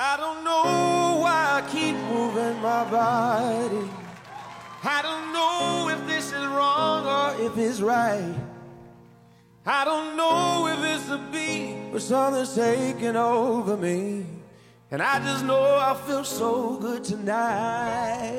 I don't know why I keep moving my body. I don't know if this is wrong or if it's right. I don't know if it's the beat or something's taking over me.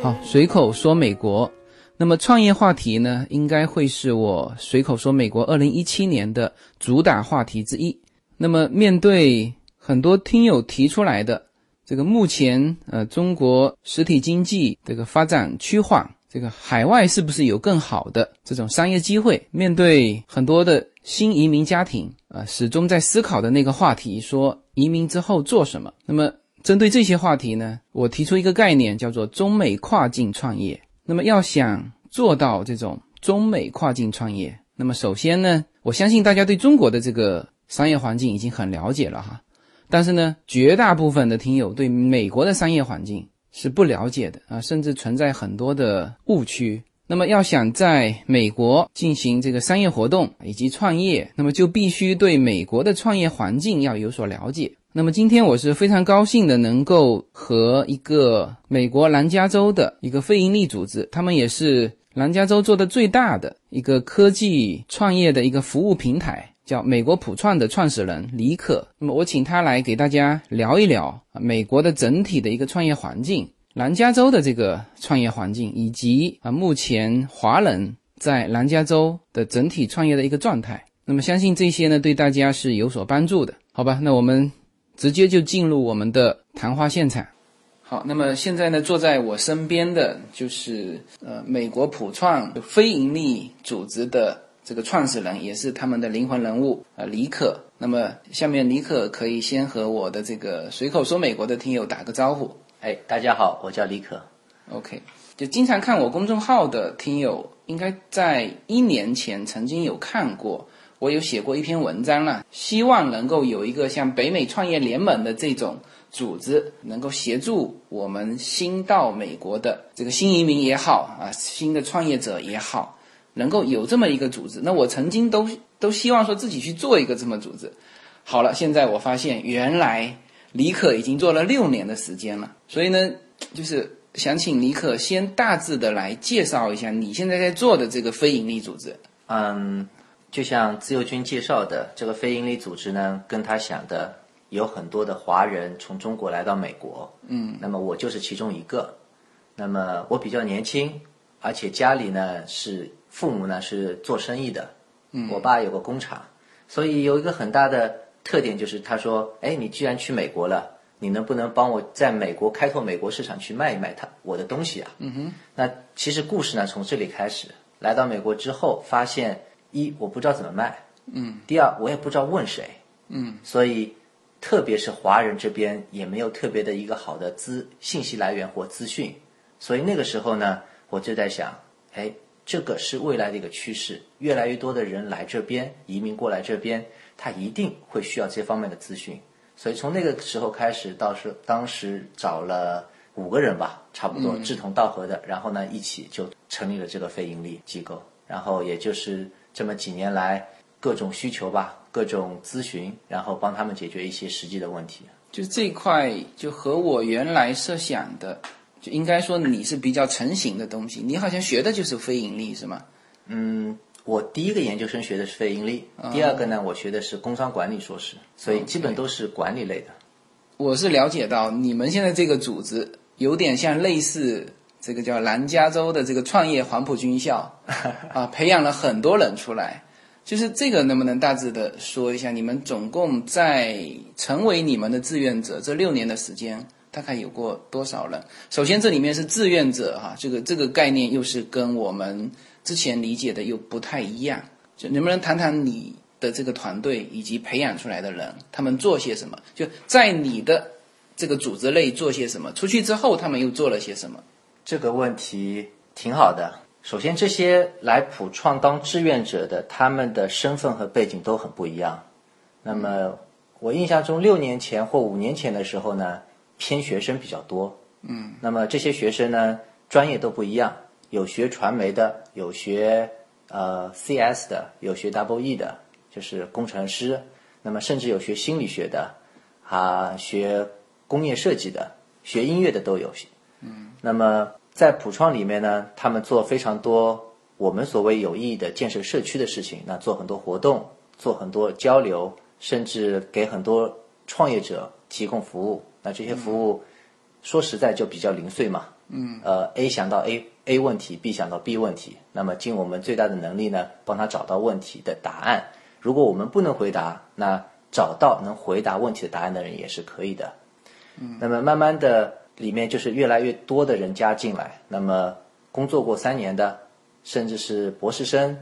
好，随口说美国。那么创业话题呢，应该会是我随口说美国二零一七年的主打话题之一。那么面对很多听友提出来的这个目前呃中国实体经济这个发展趋缓，这个海外是不是有更好的这种商业机会？面对很多的新移民家庭啊、始终在思考的那个话题，说移民之后做什么？那么针对这些话题呢，我提出一个概念，叫做中美跨境创业。那么要想做到这种中美跨境创业，那么首先呢，我相信大家对中国的这个商业环境已经很了解了哈，但是呢，绝大部分的听友对美国的商业环境是不了解的啊，甚至存在很多的误区。那么要想在美国进行这个商业活动以及创业，那么就必须对美国的创业环境要有所了解。那么今天我是非常高兴的，能够和一个美国南加州的一个非营利组织，他们也是南加州做的最大的一个科技创业的一个服务平台，叫美国普创的创始人李可。那么我请他来给大家聊一聊啊美国的整体的一个创业环境，南加州的这个创业环境，以及啊目前华人在南加州的整体创业的一个状态。那么相信这些呢对大家是有所帮助的，好吧？那我们。直接就进入我们的谈话现场。好，那么现在呢，坐在我身边的就是呃，美国普创非盈利组织的这个创始人，也是他们的灵魂人物呃，李可。那么下面李可可以先和我的这个随口说美国的听友打个招呼。哎，大家好，我叫李可。OK，就经常看我公众号的听友，应该在一年前曾经有看过。我有写过一篇文章了，希望能够有一个像北美创业联盟的这种组织，能够协助我们新到美国的这个新移民也好啊，新的创业者也好，能够有这么一个组织。那我曾经都都希望说自己去做一个这么组织。好了，现在我发现原来李可已经做了六年的时间了，所以呢，就是想请李可先大致的来介绍一下你现在在做的这个非营利组织。嗯。就像自由军介绍的，这个非营利组织呢，跟他想的有很多的华人从中国来到美国，嗯，那么我就是其中一个。那么我比较年轻，而且家里呢是父母呢是做生意的，嗯，我爸有个工厂，所以有一个很大的特点就是他说，哎，你既然去美国了，你能不能帮我在美国开拓美国市场去卖一卖他我的东西啊？嗯哼，那其实故事呢从这里开始，来到美国之后发现。一我不知道怎么卖，嗯，第二我也不知道问谁，嗯，所以特别是华人这边也没有特别的一个好的资信息来源或资讯，所以那个时候呢，我就在想，哎，这个是未来的一个趋势，越来越多的人来这边移民过来这边，他一定会需要这方面的资讯，所以从那个时候开始，到时当时找了五个人吧，差不多志同道合的，然后呢一起就成立了这个非盈利机构，然后也就是。这么几年来，各种需求吧，各种咨询，然后帮他们解决一些实际的问题。就这一块，就和我原来设想的，就应该说你是比较成型的东西。你好像学的就是非盈利，是吗？嗯，我第一个研究生学的是非盈利，第二个呢，我学的是工商管理硕士，所以基本都是管理类的。我是了解到你们现在这个组织有点像类似。这个叫南加州的这个创业黄埔军校 啊，培养了很多人出来。就是这个能不能大致的说一下？你们总共在成为你们的志愿者这六年的时间，大概有过多少人？首先，这里面是志愿者哈，这个这个概念又是跟我们之前理解的又不太一样。就能不能谈谈你的这个团队以及培养出来的人，他们做些什么？就在你的这个组织内做些什么？出去之后，他们又做了些什么？这个问题挺好的。首先，这些来普创当志愿者的，他们的身份和背景都很不一样。那么，我印象中六年前或五年前的时候呢，偏学生比较多。嗯。那么这些学生呢，专业都不一样，有学传媒的，有学呃 CS 的，有学 Double E 的，就是工程师。那么甚至有学心理学的，啊，学工业设计的，学音乐的都有。嗯。那么在普创里面呢，他们做非常多我们所谓有意义的建设社区的事情，那做很多活动，做很多交流，甚至给很多创业者提供服务。那这些服务说实在就比较零碎嘛。嗯。呃，A 想到 A A 问题，B 想到 B 问题，那么尽我们最大的能力呢，帮他找到问题的答案。如果我们不能回答，那找到能回答问题的答案的人也是可以的。嗯，那么慢慢的，里面就是越来越多的人加进来。那么工作过三年的，甚至是博士生，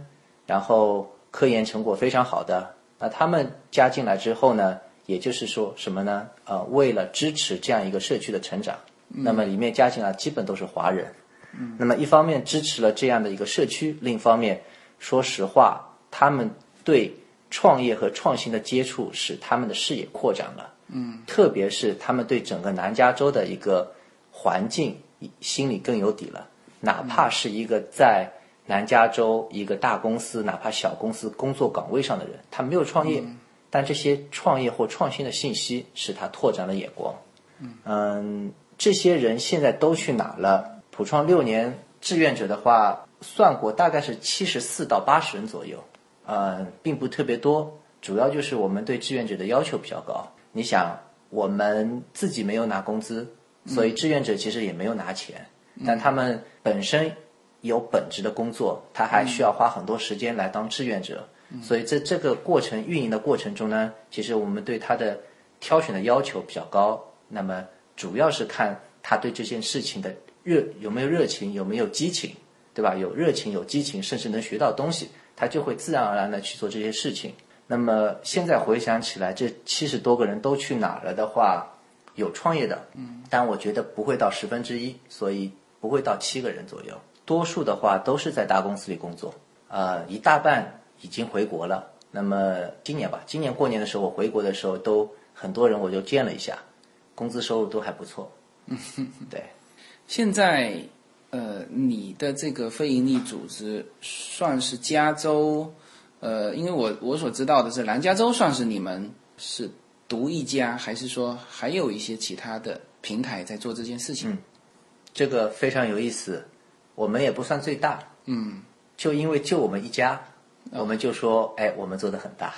然后科研成果非常好的，那他们加进来之后呢，也就是说什么呢？呃，为了支持这样一个社区的成长，那么里面加进来基本都是华人。嗯，那么一方面支持了这样的一个社区，另一方面，说实话，他们对。创业和创新的接触使他们的视野扩展了，嗯，特别是他们对整个南加州的一个环境心里更有底了。哪怕是一个在南加州一个大公司，哪怕小公司工作岗位上的人，他没有创业，但这些创业或创新的信息使他拓展了眼光。嗯，这些人现在都去哪了？普创六年志愿者的话，算过大概是七十四到八十人左右。呃，并不特别多，主要就是我们对志愿者的要求比较高。你想，我们自己没有拿工资，所以志愿者其实也没有拿钱，但他们本身有本职的工作，他还需要花很多时间来当志愿者，所以在这个过程运营的过程中呢，其实我们对他的挑选的要求比较高。那么主要是看他对这件事情的热有没有热情，有没有激情，对吧？有热情，有激情，甚至能学到东西。他就会自然而然的去做这些事情。那么现在回想起来，这七十多个人都去哪了的话，有创业的，嗯，但我觉得不会到十分之一，所以不会到七个人左右。多数的话都是在大公司里工作，呃，一大半已经回国了。那么今年吧，今年过年的时候我回国的时候，都很多人我就见了一下，工资收入都还不错。嗯，对，现在。呃，你的这个非营利组织算是加州，呃，因为我我所知道的是南加州算是你们是独一家，还是说还有一些其他的平台在做这件事情？嗯，这个非常有意思，我们也不算最大，嗯，就因为就我们一家，我们就说，哎，我们做的很大。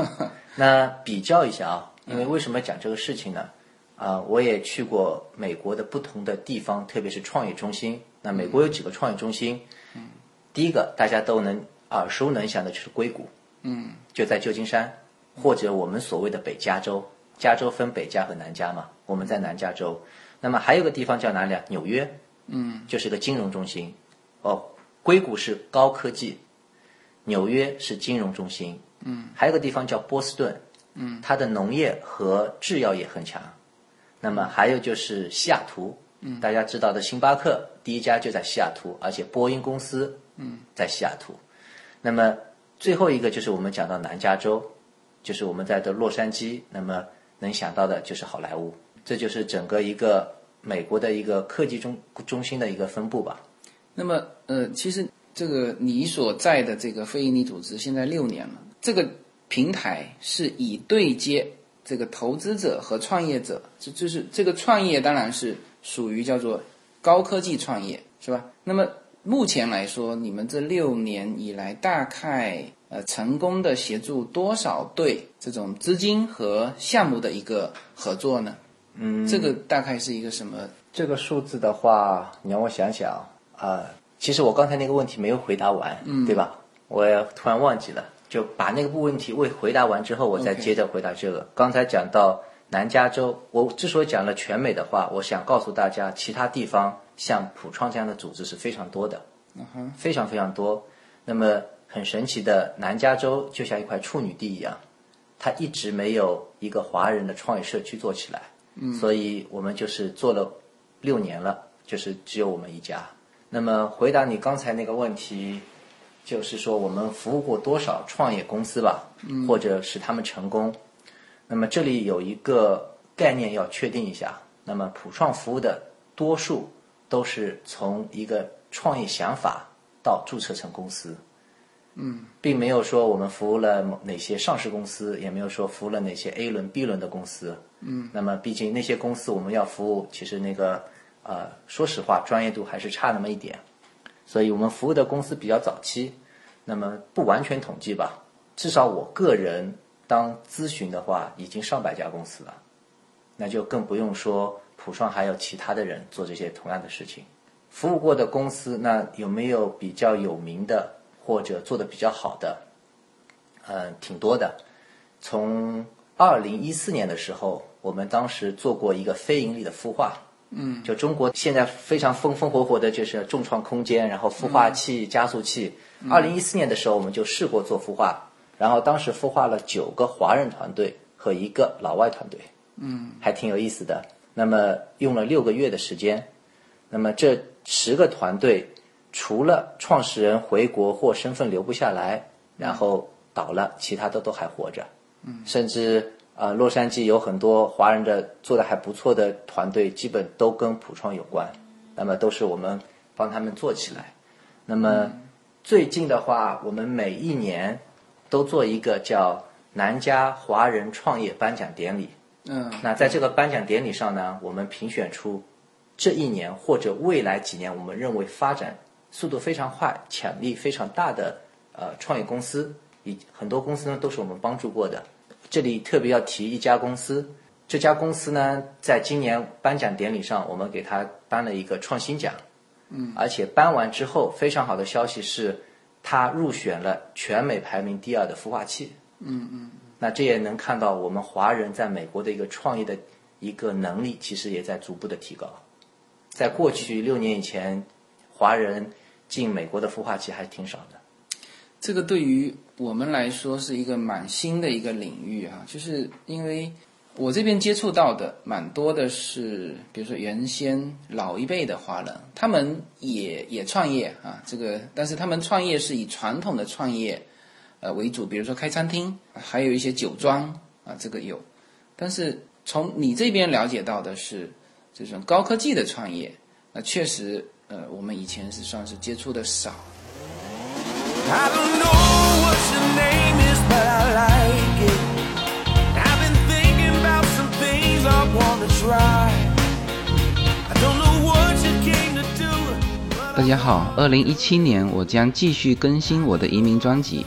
那比较一下啊，因为为什么讲这个事情呢？啊，我也去过美国的不同的地方，特别是创业中心。那美国有几个创业中心？嗯，第一个大家都能耳熟能详的就是硅谷，嗯，就在旧金山，或者我们所谓的北加州。加州分北加和南加嘛，我们在南加州。那么还有个地方叫哪里啊？纽约，嗯，就是个金融中心。哦，硅谷是高科技，纽约是金融中心。嗯，还有个地方叫波士顿，嗯，它的农业和制药业很强。那么还有就是西雅图，嗯，大家知道的星巴克第一家就在西雅图，而且波音公司，嗯，在西雅图。那么最后一个就是我们讲到南加州，就是我们在的洛杉矶。那么能想到的就是好莱坞，这就是整个一个美国的一个科技中中心的一个分布吧。那么呃，其实这个你所在的这个非营利组织现在六年了，这个平台是以对接。这个投资者和创业者，这就是这个创业当然是属于叫做高科技创业，是吧？那么目前来说，你们这六年以来大概呃成功的协助多少对这种资金和项目的一个合作呢？嗯，这个大概是一个什么？这个数字的话，你让我想想啊，其实我刚才那个问题没有回答完，嗯，对吧？我突然忘记了。就把那个部问题未回答完之后，我再接着回答这个。刚才讲到南加州，我之所以讲了全美的话，我想告诉大家，其他地方像普创这样的组织是非常多的，非常非常多。那么很神奇的，南加州就像一块处女地一样，它一直没有一个华人的创业社区做起来，嗯所以我们就是做了六年了，就是只有我们一家。那么回答你刚才那个问题。就是说，我们服务过多少创业公司吧，或者使他们成功。那么这里有一个概念要确定一下。那么普创服务的多数都是从一个创业想法到注册成公司。嗯，并没有说我们服务了某哪些上市公司，也没有说服务了哪些 A 轮、B 轮的公司。嗯，那么毕竟那些公司我们要服务，其实那个呃，说实话，专业度还是差那么一点。所以我们服务的公司比较早期，那么不完全统计吧，至少我个人当咨询的话，已经上百家公司了，那就更不用说普创还有其他的人做这些同样的事情。服务过的公司，那有没有比较有名的？或者做的比较好的，嗯，挺多的。从二零一四年的时候，我们当时做过一个非盈利的孵化，嗯，就中国现在非常风风火火的就是众创空间，然后孵化器、加速器。二零一四年的时候，我们就试过做孵化，然后当时孵化了九个华人团队和一个老外团队，嗯，还挺有意思的。那么用了六个月的时间，那么这十个团队。除了创始人回国或身份留不下来，然后倒了，其他的都还活着。嗯，甚至啊，洛杉矶有很多华人的做的还不错的团队，基本都跟普创有关。那么都是我们帮他们做起来。那么最近的话，我们每一年都做一个叫南加华人创业颁奖典礼。嗯，那在这个颁奖典礼上呢，我们评选出这一年或者未来几年我们认为发展。速度非常快、潜力非常大的呃创业公司，以很多公司呢都是我们帮助过的。这里特别要提一家公司，这家公司呢在今年颁奖典礼上，我们给他颁了一个创新奖。嗯，而且颁完之后，非常好的消息是，他入选了全美排名第二的孵化器。嗯嗯。那这也能看到我们华人在美国的一个创业的一个能力，其实也在逐步的提高。在过去六年以前，华人。进美国的孵化器还挺少的，这个对于我们来说是一个蛮新的一个领域哈，就是因为我这边接触到的蛮多的是，比如说原先老一辈的华人，他们也也创业啊，这个但是他们创业是以传统的创业呃为主，比如说开餐厅，还有一些酒庄啊，这个有，但是从你这边了解到的是这种高科技的创业，那确实。呃，我们以前是算是接触的少。大家好，二零一七年我将继续更新我的移民专辑。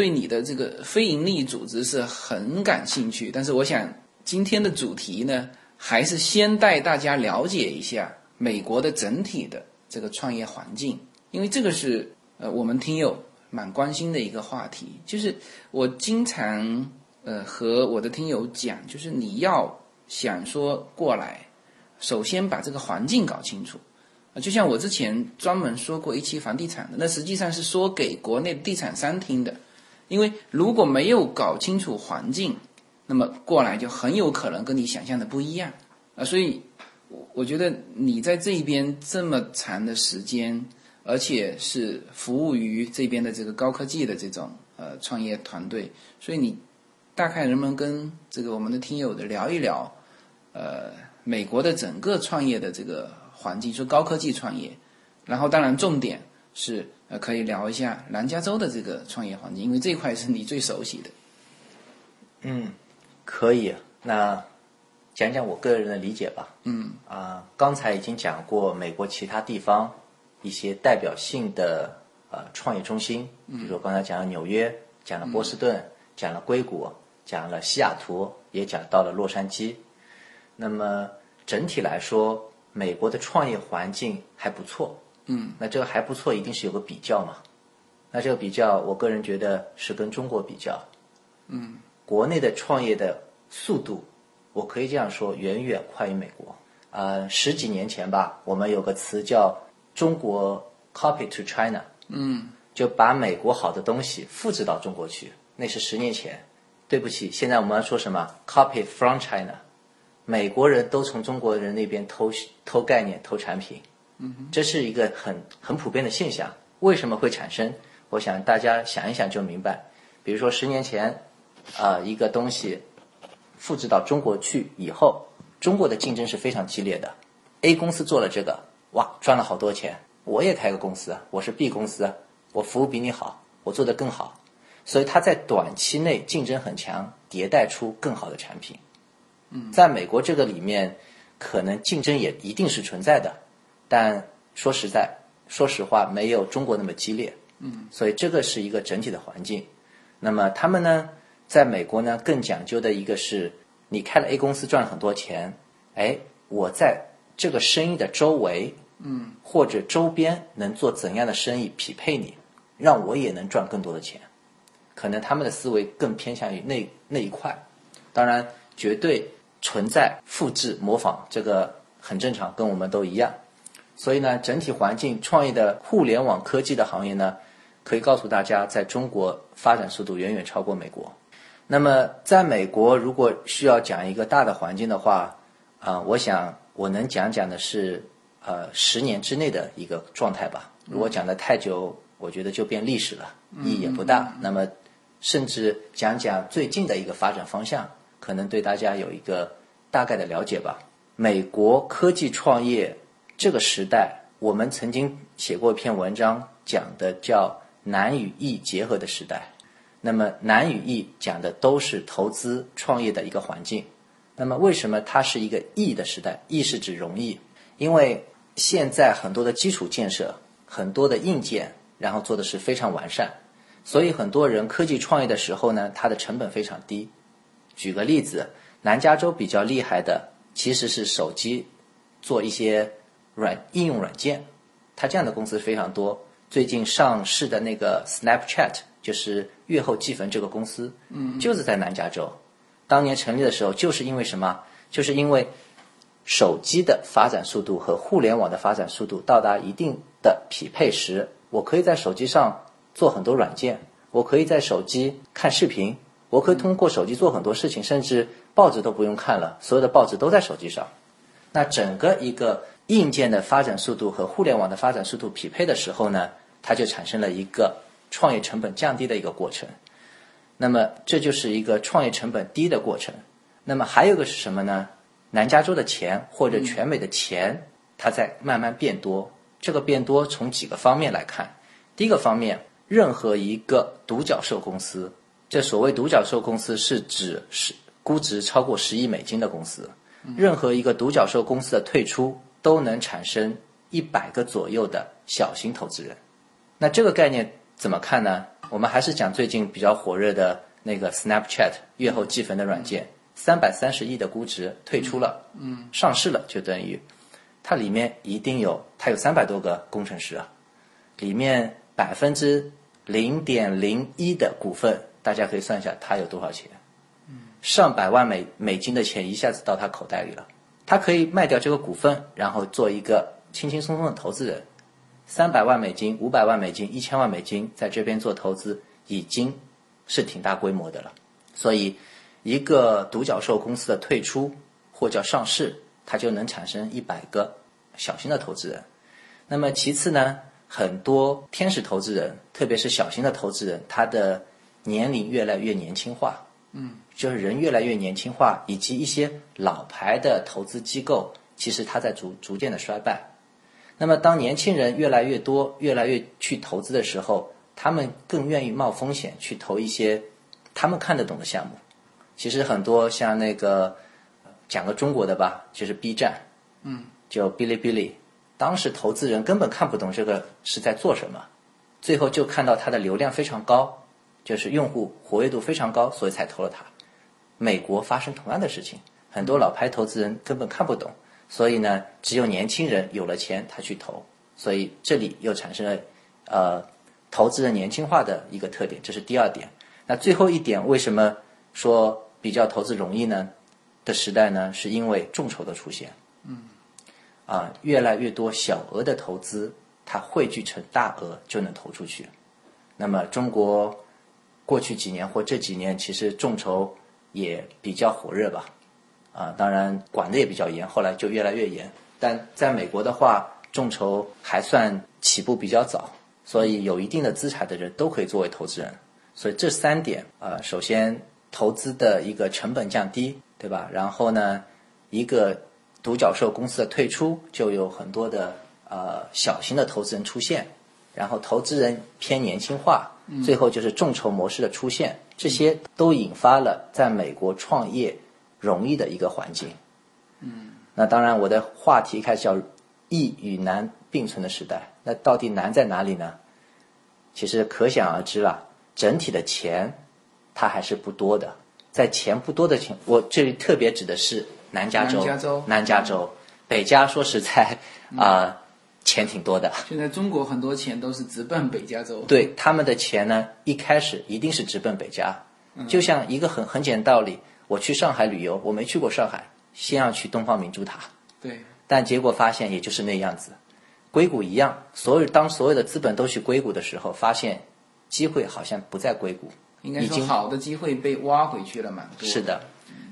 对你的这个非营利组织是很感兴趣，但是我想今天的主题呢，还是先带大家了解一下美国的整体的这个创业环境，因为这个是呃我们听友蛮关心的一个话题。就是我经常呃和我的听友讲，就是你要想说过来，首先把这个环境搞清楚。啊，就像我之前专门说过一期房地产的，那实际上是说给国内地产商听的，因为如果没有搞清楚环境，那么过来就很有可能跟你想象的不一样啊。所以，我我觉得你在这边这么长的时间，而且是服务于这边的这个高科技的这种呃创业团队，所以你大概能不能跟这个我们的听友的聊一聊，呃，美国的整个创业的这个。环境说高科技创业，然后当然重点是呃可以聊一下南加州的这个创业环境，因为这块是你最熟悉的。嗯，可以。那讲讲我个人的理解吧。嗯啊，刚才已经讲过美国其他地方一些代表性的呃创业中心，比如说刚才讲了纽约，讲了波士顿，讲了硅谷，讲了西雅图，也讲到了洛杉矶。那么整体来说。美国的创业环境还不错，嗯，那这个还不错，一定是有个比较嘛。那这个比较，我个人觉得是跟中国比较，嗯，国内的创业的速度我可以这样说，远远快于美国。呃，十几年前吧，我们有个词叫“中国 copy to China”，嗯，就把美国好的东西复制到中国去。那是十年前。对不起，现在我们要说什么？copy from China，美国人都从中国人那边偷偷概念、偷产品，嗯，这是一个很很普遍的现象。为什么会产生？我想大家想一想就明白。比如说十年前，啊，一个东西复制到中国去以后，中国的竞争是非常激烈的。A 公司做了这个，哇，赚了好多钱。我也开个公司，我是 B 公司，我服务比你好，我做得更好。所以它在短期内竞争很强，迭代出更好的产品。嗯，在美国这个里面，可能竞争也一定是存在的，但说实在，说实话，没有中国那么激烈。嗯，所以这个是一个整体的环境。那么他们呢，在美国呢，更讲究的一个是，你开了 A 公司赚了很多钱，哎，我在这个生意的周围，嗯，或者周边能做怎样的生意匹配你，让我也能赚更多的钱。可能他们的思维更偏向于那那一块，当然绝对存在复制模仿，这个很正常，跟我们都一样。所以呢，整体环境创业的互联网科技的行业呢，可以告诉大家，在中国发展速度远远超过美国。那么，在美国，如果需要讲一个大的环境的话，啊，我想我能讲讲的是，呃，十年之内的一个状态吧。如果讲的太久，我觉得就变历史了，意义也不大。那么。甚至讲讲最近的一个发展方向，可能对大家有一个大概的了解吧。美国科技创业这个时代，我们曾经写过一篇文章，讲的叫难与易结合的时代。那么难与易讲的都是投资创业的一个环境。那么为什么它是一个易的时代？易是指容易，因为现在很多的基础建设、很多的硬件，然后做的是非常完善。所以很多人科技创业的时候呢，它的成本非常低。举个例子，南加州比较厉害的其实是手机做一些软应用软件，它这样的公司非常多。最近上市的那个 Snapchat 就是月后积分这个公司，嗯，就是在南加州。当年成立的时候，就是因为什么？就是因为手机的发展速度和互联网的发展速度到达一定的匹配时，我可以在手机上。做很多软件，我可以在手机看视频，我可以通过手机做很多事情，甚至报纸都不用看了，所有的报纸都在手机上。那整个一个硬件的发展速度和互联网的发展速度匹配的时候呢，它就产生了一个创业成本降低的一个过程。那么这就是一个创业成本低的过程。那么还有个是什么呢？南加州的钱或者全美的钱，它在慢慢变多。这个变多从几个方面来看，第一个方面。任何一个独角兽公司，这所谓独角兽公司是指是估值超过十亿美金的公司。任何一个独角兽公司的退出，都能产生一百个左右的小型投资人。那这个概念怎么看呢？我们还是讲最近比较火热的那个 Snapchat 月后积分的软件，三百三十亿的估值退出了，嗯，上市了就等于它里面一定有它有三百多个工程师啊，里面百分之。零点零一的股份，大家可以算一下，它有多少钱？上百万美美金的钱一下子到他口袋里了。他可以卖掉这个股份，然后做一个轻轻松松的投资人。三百万美金、五百万美金、一千万美金在这边做投资，已经是挺大规模的了。所以，一个独角兽公司的退出或叫上市，它就能产生一百个小型的投资人。那么其次呢？很多天使投资人，特别是小型的投资人，他的年龄越来越年轻化，嗯，就是人越来越年轻化，以及一些老牌的投资机构，其实它在逐逐渐的衰败。那么，当年轻人越来越多，越来越去投资的时候，他们更愿意冒风险去投一些他们看得懂的项目。其实很多像那个讲个中国的吧，就是 B 站，嗯，就哔哩哔哩。当时投资人根本看不懂这个是在做什么，最后就看到它的流量非常高，就是用户活跃度非常高，所以才投了它。美国发生同样的事情，很多老牌投资人根本看不懂，所以呢，只有年轻人有了钱他去投，所以这里又产生了呃投资人年轻化的一个特点，这是第二点。那最后一点为什么说比较投资容易呢？的时代呢，是因为众筹的出现。嗯，啊，越来越多小额的投资，它汇聚成大额就能投出去。那么中国过去几年或这几年，其实众筹也比较火热吧。啊，当然管的也比较严，后来就越来越严。但在美国的话，众筹还算起步比较早，所以有一定的资产的人都可以作为投资人。所以这三点，呃，首先投资的一个成本降低，对吧？然后呢，一个独角兽公司的退出，就有很多的呃小型的投资人出现，然后投资人偏年轻化，最后就是众筹模式的出现，这些都引发了在美国创业容易的一个环境。嗯，那当然，我的话题开始叫易与难并存的时代。那到底难在哪里呢？其实可想而知了。整体的钱，它还是不多的。在钱不多的情，我这里特别指的是南加州。南加州，南加州，北加说实在啊，钱挺多的。现在中国很多钱都是直奔北加州。对他们的钱呢，一开始一定是直奔北加。就像一个很很简单道理，我去上海旅游，我没去过上海，先要去东方明珠塔。对。但结果发现也就是那样子。硅谷一样，所有当所有的资本都去硅谷的时候，发现。机会好像不在硅谷，应该说好的机会被挖回去了嘛？是的，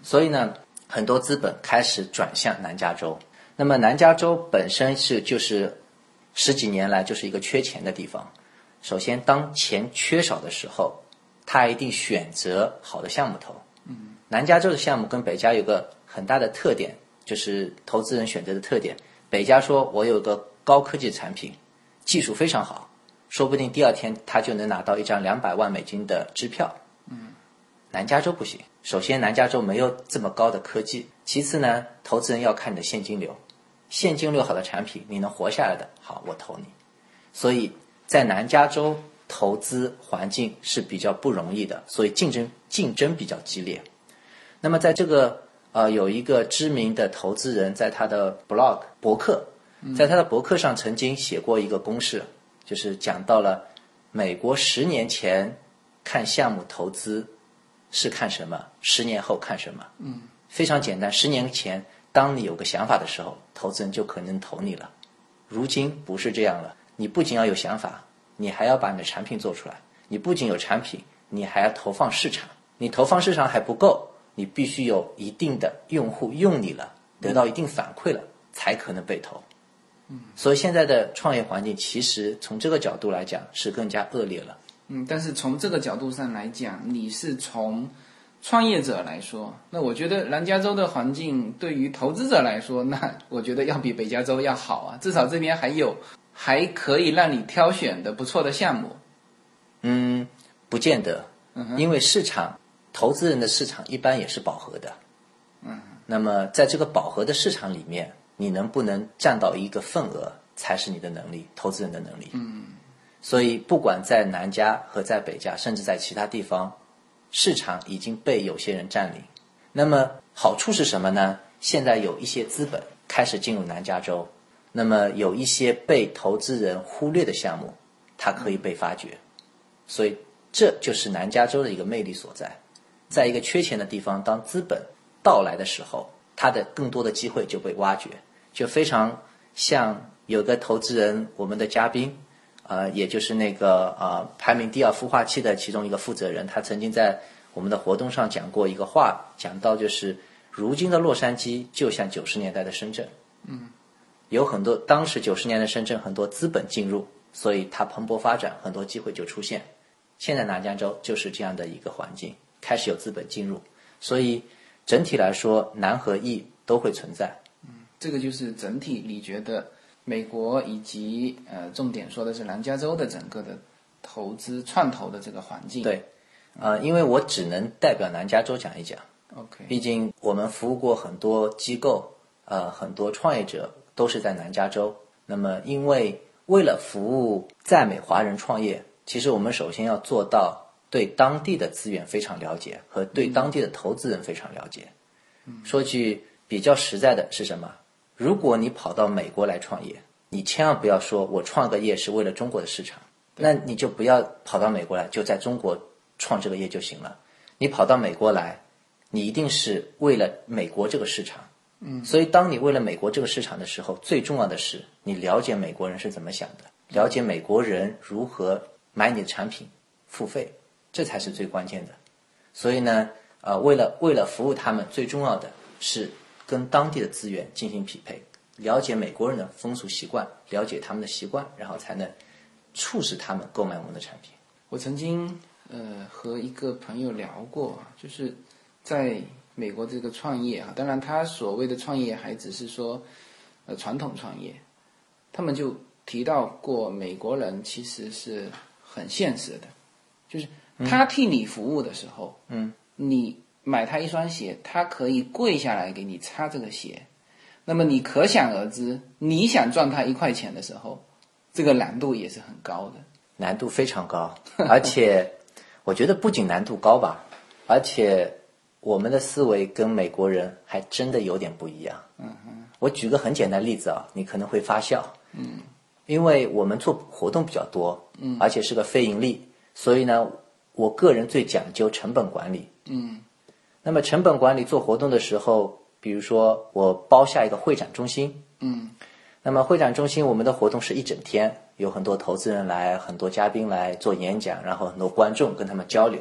所以呢，很多资本开始转向南加州。那么南加州本身是就是十几年来就是一个缺钱的地方。首先，当钱缺少的时候，他一定选择好的项目投。嗯，南加州的项目跟北加有个很大的特点，就是投资人选择的特点。北加说我有个高科技产品，技术非常好。说不定第二天他就能拿到一张两百万美金的支票。嗯，南加州不行。首先，南加州没有这么高的科技。其次呢，投资人要看你的现金流，现金流好的产品，你能活下来的，好，我投你。所以在南加州投资环境是比较不容易的，所以竞争竞争比较激烈。那么在这个呃，有一个知名的投资人在他的 blog 博客，在他的博客上曾经写过一个公式。就是讲到了美国十年前看项目投资是看什么，十年后看什么。嗯，非常简单。十年前，当你有个想法的时候，投资人就可能投你了。如今不是这样了。你不仅要有想法，你还要把你的产品做出来。你不仅有产品，你还要投放市场。你投放市场还不够，你必须有一定的用户用你了，得到一定反馈了，才可能被投。嗯，所以现在的创业环境其实从这个角度来讲是更加恶劣了。嗯，但是从这个角度上来讲，你是从创业者来说，那我觉得南加州的环境对于投资者来说，那我觉得要比北加州要好啊，至少这边还有还可以让你挑选的不错的项目。嗯，不见得，因为市场投资人的市场一般也是饱和的。嗯，那么在这个饱和的市场里面。你能不能占到一个份额，才是你的能力，投资人的能力。嗯，所以不管在南加和在北加，甚至在其他地方，市场已经被有些人占领。那么好处是什么呢？现在有一些资本开始进入南加州，那么有一些被投资人忽略的项目，它可以被发掘。所以这就是南加州的一个魅力所在。在一个缺钱的地方，当资本到来的时候，它的更多的机会就被挖掘。就非常像有个投资人，我们的嘉宾，呃，也就是那个呃排名第二孵化器的其中一个负责人，他曾经在我们的活动上讲过一个话，讲到就是如今的洛杉矶就像九十年代的深圳，嗯，有很多当时九十年的深圳很多资本进入，所以它蓬勃发展，很多机会就出现。现在南加州就是这样的一个环境，开始有资本进入，所以整体来说难和易都会存在。嗯这个就是整体，你觉得美国以及呃，重点说的是南加州的整个的投资创投的这个环境。对，呃，因为我只能代表南加州讲一讲。OK，毕竟我们服务过很多机构，呃，很多创业者都是在南加州。那么，因为为了服务在美华人创业，其实我们首先要做到对当地的资源非常了解，和对当地的投资人非常了解。说句比较实在的是什么？如果你跑到美国来创业，你千万不要说我创个业是为了中国的市场，那你就不要跑到美国来，就在中国创这个业就行了。你跑到美国来，你一定是为了美国这个市场。嗯，所以当你为了美国这个市场的时候，最重要的是你了解美国人是怎么想的，了解美国人如何买你的产品付费，这才是最关键的。所以呢，呃，为了为了服务他们，最重要的是跟当地的资源进行匹配，了解美国人的风俗习惯，了解他们的习惯，然后才能促使他们购买我们的产品。我曾经呃和一个朋友聊过，就是在美国这个创业啊，当然他所谓的创业还只是说呃传统创业，他们就提到过美国人其实是很现实的，就是他替你服务的时候，嗯，你买他一双鞋，他可以跪下来给你擦这个鞋，那么你可想而知，你想赚他一块钱的时候，这个难度也是很高的。难度非常高，而且我觉得不仅难度高吧，而且我们的思维跟美国人还真的有点不一样。嗯我举个很简单例子啊，你可能会发笑。嗯，因为我们做活动比较多，嗯，而且是个非盈利，所以呢，我个人最讲究成本管理。嗯，那么成本管理做活动的时候，比如说我包下一个会展中心，嗯，那么会展中心我们的活动是一整天，有很多投资人来，很多嘉宾来做演讲，然后很多观众跟他们交流。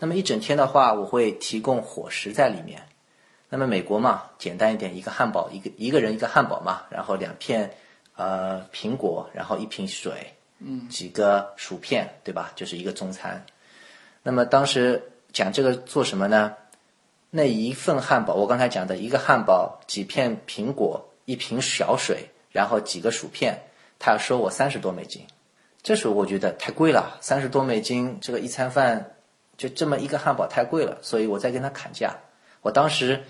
那么一整天的话，我会提供伙食在里面。那么美国嘛，简单一点，一个汉堡，一个一个人一个汉堡嘛，然后两片呃苹果，然后一瓶水，嗯，几个薯片，对吧？就是一个中餐。那么当时讲这个做什么呢？那一份汉堡，我刚才讲的一个汉堡，几片苹果，一瓶小水，然后几个薯片，他要收我三十多美金。这时候我觉得太贵了，三十多美金这个一餐饭就这么一个汉堡太贵了，所以我在跟他砍价。我当时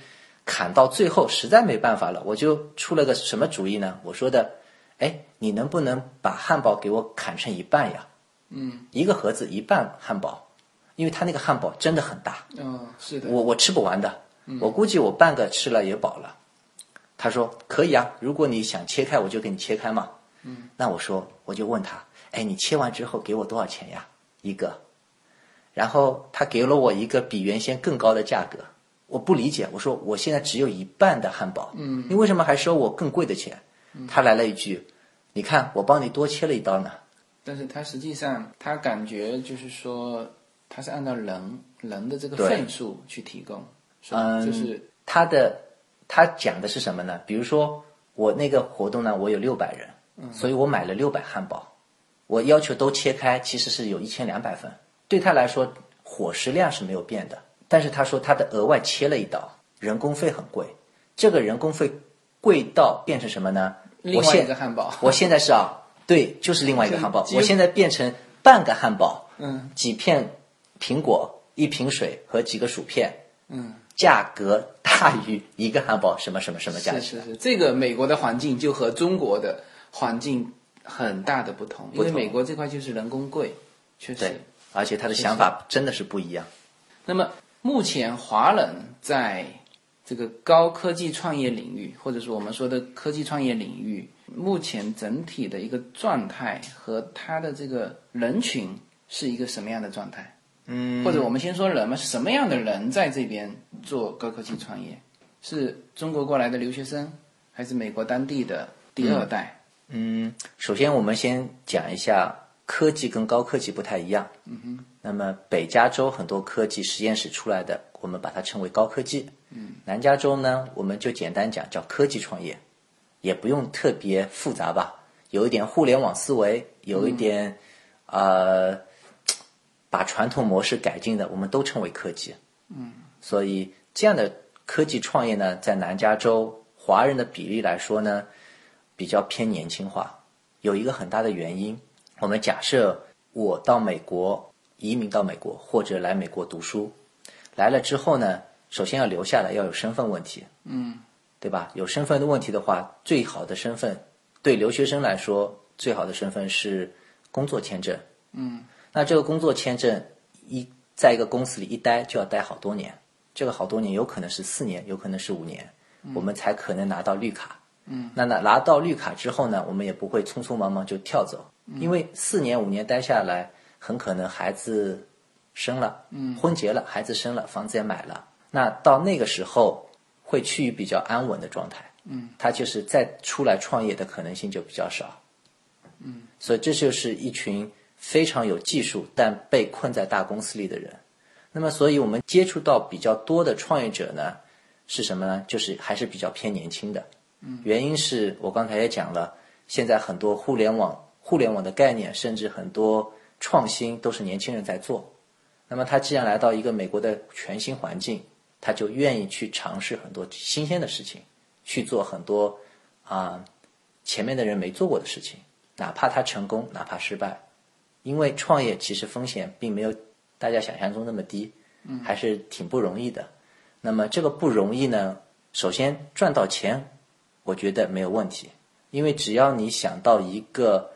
砍到最后实在没办法了，我就出了个什么主意呢？我说的，哎，你能不能把汉堡给我砍成一半呀？嗯，一个盒子一半汉堡，因为他那个汉堡真的很大。嗯，是的，我我吃不完的，我估计我半个吃了也饱了。他说可以啊，如果你想切开，我就给你切开嘛。嗯，那我说我就问他，哎，你切完之后给我多少钱呀？一个，然后他给了我一个比原先更高的价格，我不理解，我说我现在只有一半的汉堡，嗯，你为什么还收我更贵的钱？他来了一句，你看我帮你多切了一刀呢。但是他实际上他感觉就是说，他是按照人人的这个份数去提供，是？嗯就是他的他讲的是什么呢？比如说我那个活动呢，我有六百人，所以我买了六百汉堡，我要求都切开，其实是有一千两百份。对他来说，伙食量是没有变的，但是他说他的额外切了一刀，人工费很贵。这个人工费贵到变成什么呢？另外一个汉堡，我现在是啊，对，就是另外一个汉堡。我现在变成半个汉堡，嗯，几片苹果，一瓶水和几个薯片，嗯，价格大于一个汉堡什么什么什么价钱。是是是，这个美国的环境就和中国的环境很大的不同，因为美国这块就是人工贵，确实对。，而且他的想法真的是不一样。那么目前华人在这个高科技创业领域，或者说我们说的科技创业领域，目前整体的一个状态和它的这个人群是一个什么样的状态？嗯或者我们先说人嘛，是什么样的人在这边做高科技创业？是中国过来的留学生，还是美国当地的第二代？嗯，首先我们先讲一下科技跟高科技不太一样。嗯哼。那么北加州很多科技实验室出来的，我们把它称为高科技。嗯。南加州呢，我们就简单讲叫科技创业，也不用特别复杂吧，有一点互联网思维，有一点、呃，把传统模式改进的，我们都称为科技。嗯。所以这样的科技创业呢，在南加州华人的比例来说呢，比较偏年轻化，有一个很大的原因。我们假设我到美国移民到美国，或者来美国读书，来了之后呢，首先要留下来，要有身份问题，嗯，对吧？有身份的问题的话，最好的身份对留学生来说，最好的身份是工作签证。嗯，那这个工作签证一在一个公司里一待就要待好多年，这个好多年有可能是四年，有可能是五年，我们才可能拿到绿卡。嗯，那拿拿到绿卡之后呢，我们也不会匆匆忙忙就跳走，因为四年五年待下来，很可能孩子生了，嗯，婚结了，孩子生了，房子也买了，那到那个时候会趋于比较安稳的状态。嗯，他就是再出来创业的可能性就比较少。嗯，所以这就是一群非常有技术但被困在大公司里的人。那么，所以我们接触到比较多的创业者呢，是什么呢？就是还是比较偏年轻的。嗯，原因是我刚才也讲了，现在很多互联网、互联网的概念，甚至很多创新都是年轻人在做。那么他既然来到一个美国的全新环境，他就愿意去尝试很多新鲜的事情，去做很多啊前面的人没做过的事情，哪怕他成功，哪怕失败，因为创业其实风险并没有大家想象中那么低，嗯，还是挺不容易的。那么这个不容易呢，首先赚到钱，我觉得没有问题，因为只要你想到一个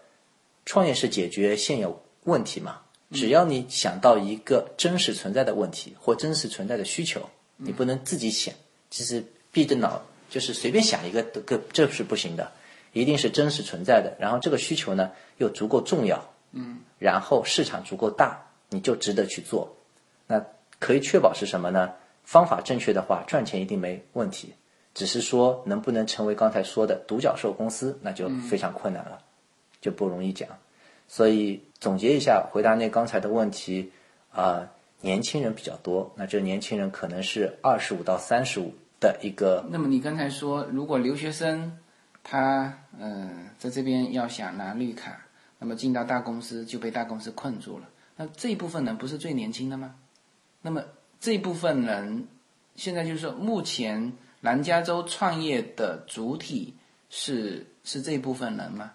创业是解决现有问题嘛。只要你想到一个真实存在的问题或真实存在的需求，你不能自己想，其实闭着脑就是随便想一个，个这是不行的，一定是真实存在的。然后这个需求呢又足够重要，嗯，然后市场足够大，你就值得去做。那可以确保是什么呢？方法正确的话，赚钱一定没问题。只是说能不能成为刚才说的独角兽公司，那就非常困难了，就不容易讲。所以总结一下，回答那刚才的问题，啊，年轻人比较多，那这年轻人可能是二十五到三十五的一个。那么你刚才说，如果留学生他嗯在这边要想拿绿卡，那么进到大公司就被大公司困住了，那这一部分人不是最年轻的吗？那么这一部分人现在就是说，目前南加州创业的主体是是这一部分人吗？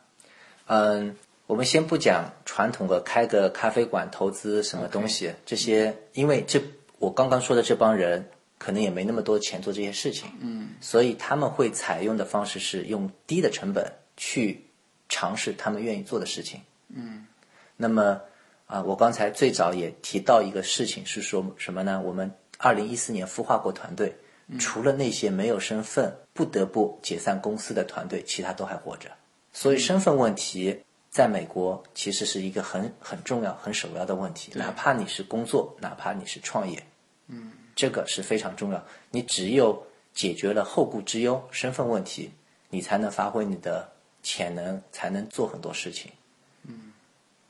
嗯。我们先不讲传统的开个咖啡馆投资什么东西这些，因为这我刚刚说的这帮人可能也没那么多钱做这些事情，嗯，所以他们会采用的方式是用低的成本去尝试他们愿意做的事情，嗯，那么啊，我刚才最早也提到一个事情是说什么呢？我们二零一四年孵化过团队，除了那些没有身份不得不解散公司的团队，其他都还活着，所以身份问题。在美国，其实是一个很很重要、很首要的问题。哪怕你是工作，哪怕你是创业，嗯，这个是非常重要。你只有解决了后顾之忧、身份问题，你才能发挥你的潜能，才能做很多事情。嗯，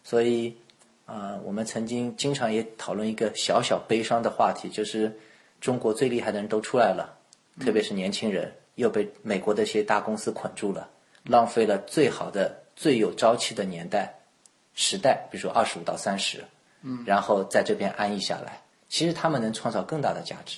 所以啊，我们曾经经常也讨论一个小小悲伤的话题，就是中国最厉害的人都出来了，特别是年轻人，又被美国的一些大公司捆住了，浪费了最好的。最有朝气的年代、时代，比如说二十五到三十，嗯，然后在这边安逸下来，其实他们能创造更大的价值。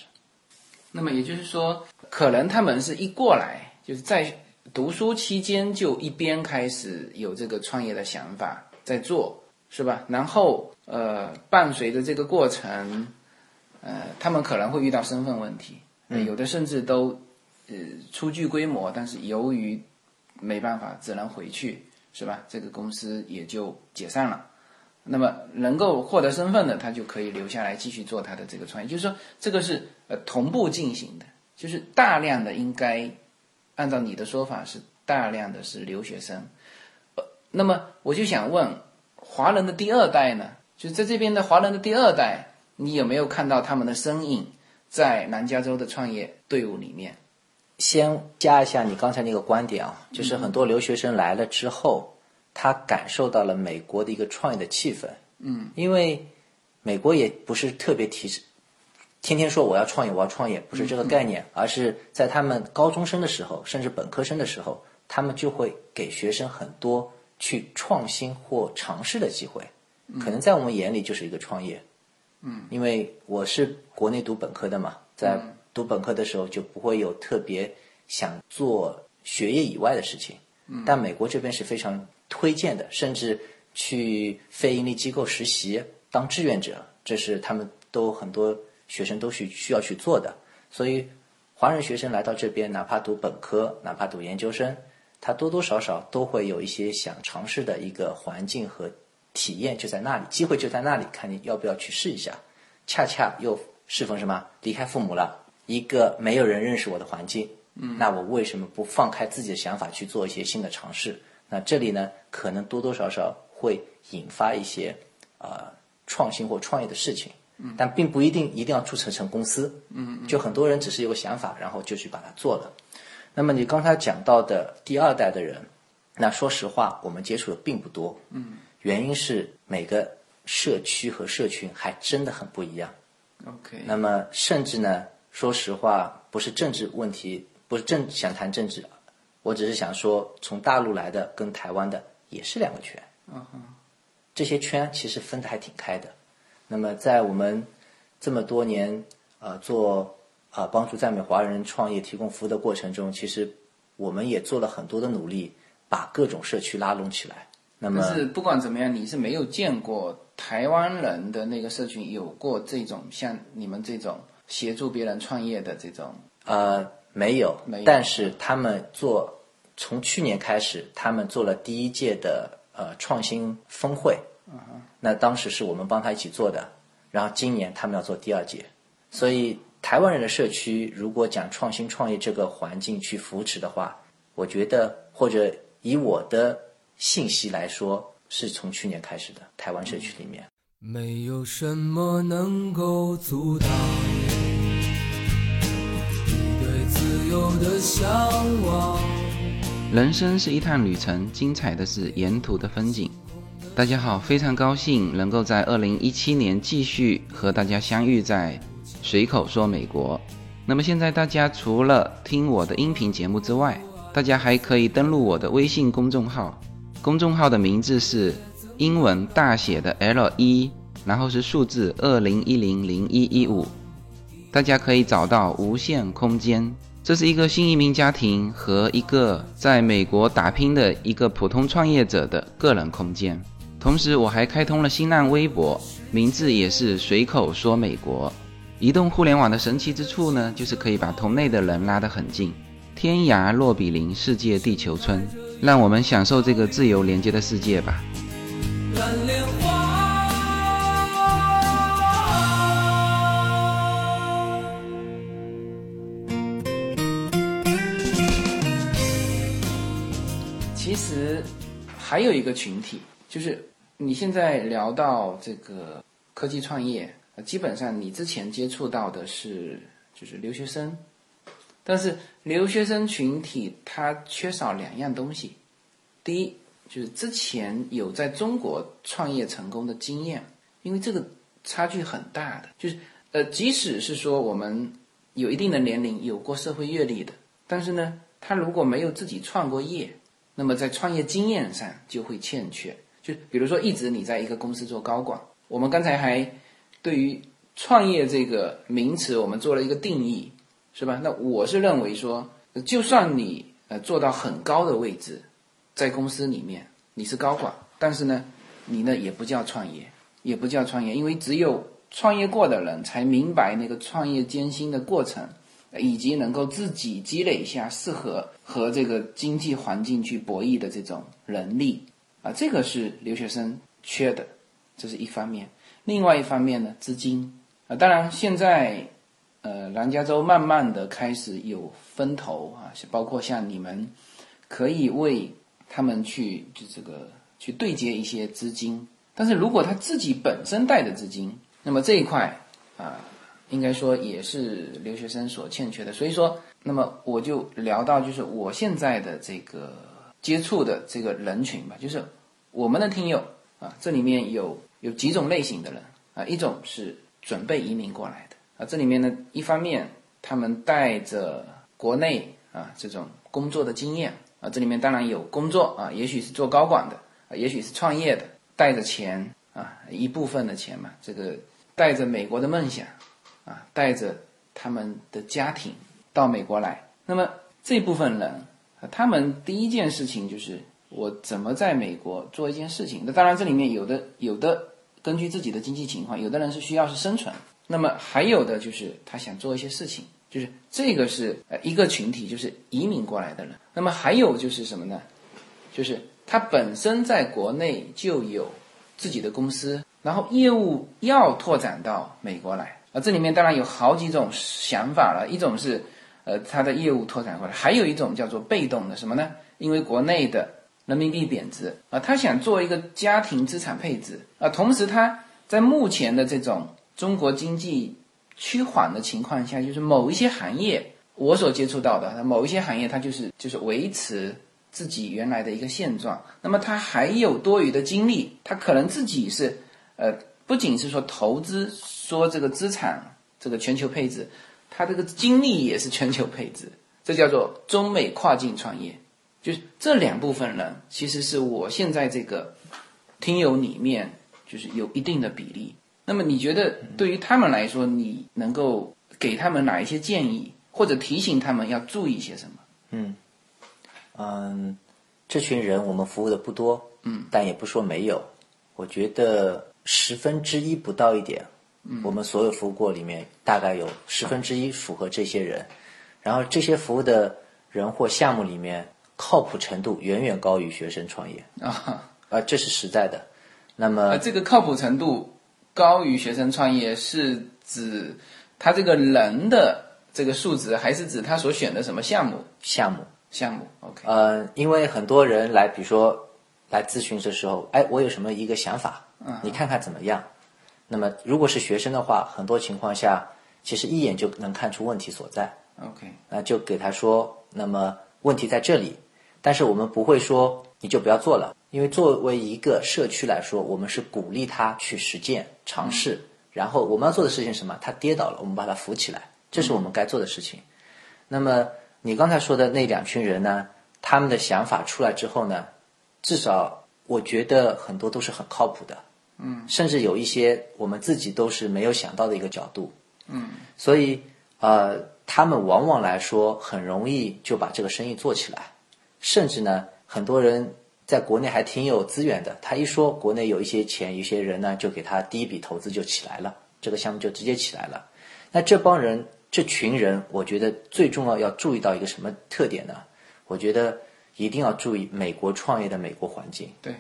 那么也就是说，可能他们是一过来，就是在读书期间就一边开始有这个创业的想法在做，是吧？然后呃，伴随着这个过程，呃，他们可能会遇到身份问题，有的甚至都呃初具规模，但是由于没办法，只能回去。是吧？这个公司也就解散了。那么能够获得身份的，他就可以留下来继续做他的这个创业。就是说，这个是呃同步进行的，就是大量的应该按照你的说法是大量的是留学生。呃，那么我就想问，华人的第二代呢？就在这边的华人的第二代，你有没有看到他们的身影在南加州的创业队伍里面？先加一下你刚才那个观点啊，就是很多留学生来了之后，他感受到了美国的一个创业的气氛。嗯，因为美国也不是特别提，天天说我要创业，我要创业，不是这个概念，而是在他们高中生的时候，甚至本科生的时候，他们就会给学生很多去创新或尝试的机会。可能在我们眼里就是一个创业。嗯，因为我是国内读本科的嘛，在。读本科的时候就不会有特别想做学业以外的事情，但美国这边是非常推荐的，甚至去非盈利机构实习当志愿者，这是他们都很多学生都是需要去做的。所以，华人学生来到这边，哪怕读本科，哪怕读研究生，他多多少少都会有一些想尝试的一个环境和体验就在那里，机会就在那里，看你要不要去试一下。恰恰又适逢什么？离开父母了。一个没有人认识我的环境，嗯，那我为什么不放开自己的想法去做一些新的尝试？那这里呢，可能多多少少会引发一些呃创新或创业的事情。但并不一定一定要注册成公司。嗯，就很多人只是有个想法，然后就去把它做了。那么你刚才讲到的第二代的人，那说实话，我们接触的并不多。嗯，原因是每个社区和社群还真的很不一样。OK，那么甚至呢，说实话，不是政治问题，不是政想谈政治，我只是想说，从大陆来的跟台湾的也是两个圈。嗯这些圈其实分的还挺开的。那么在我们这么多年呃做呃帮助在美华人创业提供服务的过程中，其实我们也做了很多的努力，把各种社区拉拢起来。那么但是不管怎么样，你是没有见过台湾人的那个社群有过这种像你们这种协助别人创业的这种呃，没有，没有。但是他们做从去年开始，他们做了第一届的呃创新峰会，那当时是我们帮他一起做的，然后今年他们要做第二届，所以台湾人的社区如果讲创新创业这个环境去扶持的话，我觉得或者以我的信息来说，是从去年开始的台湾社区里面。没有什么能够阻挡你对自由的向往。人生是一趟旅程，精彩的是沿途的风景。大家好，非常高兴能够在二零一七年继续和大家相遇在随口说美国。那么现在大家除了听我的音频节目之外，大家还可以登录我的微信公众号，公众号的名字是英文大写的 L 一，然后是数字二零一零零一一五。大家可以找到无限空间。这是一个新移民家庭和一个在美国打拼的一个普通创业者的个人空间。同时，我还开通了新浪微博，名字也是随口说美国。移动互联网的神奇之处呢，就是可以把同类的人拉得很近，天涯若比邻，世界地球村。让我们享受这个自由连接的世界吧。蓝莲花。其实还有一个群体，就是你现在聊到这个科技创业，呃基本上你之前接触到的是就是留学生，但是留学生群体他缺少两样东西，第一就是之前有在中国创业成功的经验，因为这个差距很大的，就是呃即使是说我们有一定的年龄，有过社会阅历的，但是呢，他如果没有自己创过业。那么在创业经验上就会欠缺，就比如说一直你在一个公司做高管，我们刚才还对于创业这个名词我们做了一个定义，是吧？那我是认为说，就算你呃做到很高的位置，在公司里面你是高管，但是呢，你呢也不叫创业，也不叫创业，因为只有创业过的人才明白那个创业艰辛的过程。以及能够自己积累一下适合和这个经济环境去博弈的这种能力啊，这个是留学生缺的，这是一方面。另外一方面呢，资金啊，当然现在呃，南加州慢慢的开始有分头啊，包括像你们可以为他们去就这个去对接一些资金，但是如果他自己本身带的资金，那么这一块啊。应该说也是留学生所欠缺的，所以说，那么我就聊到就是我现在的这个接触的这个人群吧，就是我们的听友啊，这里面有有几种类型的人啊，一种是准备移民过来的啊，这里面呢，一方面他们带着国内啊这种工作的经验啊，这里面当然有工作啊，也许是做高管的，也许是创业的，带着钱啊一部分的钱嘛，这个带着美国的梦想。啊，带着他们的家庭到美国来。那么这部分人，他们第一件事情就是我怎么在美国做一件事情。那当然，这里面有的有的根据自己的经济情况，有的人是需要是生存。那么还有的就是他想做一些事情，就是这个是呃一个群体，就是移民过来的人。那么还有就是什么呢？就是他本身在国内就有自己的公司，然后业务要拓展到美国来。啊，这里面当然有好几种想法了。一种是，呃，他的业务拓展过来；还有一种叫做被动的，什么呢？因为国内的人民币贬值啊，他想做一个家庭资产配置啊，同时他在目前的这种中国经济趋缓的情况下，就是某一些行业，我所接触到的某一些行业，它就是就是维持自己原来的一个现状。那么他还有多余的精力，他可能自己是呃，不仅是说投资，说这个资产这个全球配置，它这个精力也是全球配置，这叫做中美跨境创业。就是这两部分人，其实是我现在这个听友里面，就是有一定的比例。那么你觉得对于他们来说，你能够给他们哪一些建议，或者提醒他们要注意些什么？嗯嗯，这群人我们服务的不多，嗯，但也不说没有。我觉得十分之一不到一点，嗯，我们所有服务过里面，大概有十分之一符合这些人。然后这些服务的人或项目里面。靠谱程度远远高于学生创业啊，啊，这是实在的。那么，这个靠谱程度高于学生创业，是指他这个人的这个数值，还是指他所选的什么项目？项目，项目。OK。呃，因为很多人来，比如说来咨询的时候，哎，我有什么一个想法，嗯，你看看怎么样？那么，如果是学生的话，很多情况下其实一眼就能看出问题所在。OK。那就给他说，那么问题在这里。但是我们不会说你就不要做了，因为作为一个社区来说，我们是鼓励他去实践、尝试。然后我们要做的事情是什么？他跌倒了，我们把他扶起来，这是我们该做的事情。那么你刚才说的那两群人呢？他们的想法出来之后呢，至少我觉得很多都是很靠谱的。嗯，甚至有一些我们自己都是没有想到的一个角度。嗯，所以呃，他们往往来说很容易就把这个生意做起来。甚至呢，很多人在国内还挺有资源的。他一说国内有一些钱，有些人呢，就给他第一笔投资就起来了，这个项目就直接起来了。那这帮人，这群人，我觉得最重要要注意到一个什么特点呢？我觉得一定要注意美国创业的美国环境。对，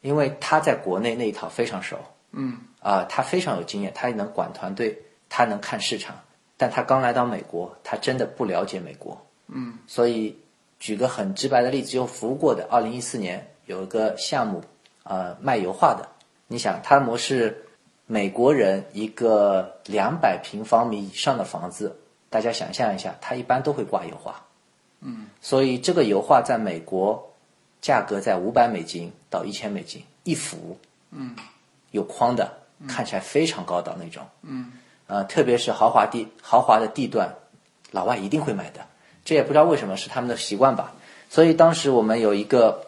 因为他在国内那一套非常熟。嗯。啊，他非常有经验，他也能管团队，他能看市场。但他刚来到美国，他真的不了解美国。嗯。所以。举个很直白的例子，就服务过的，二零一四年有一个项目，呃，卖油画的。你想，他的模式，美国人一个两百平方米以上的房子，大家想象一下，他一般都会挂油画。嗯。所以这个油画在美国，价格在五百美金到一千美金一幅。嗯。有框的，看起来非常高档那种。嗯。呃，特别是豪华地豪华的地段，老外一定会买的。这也不知道为什么是他们的习惯吧，所以当时我们有一个，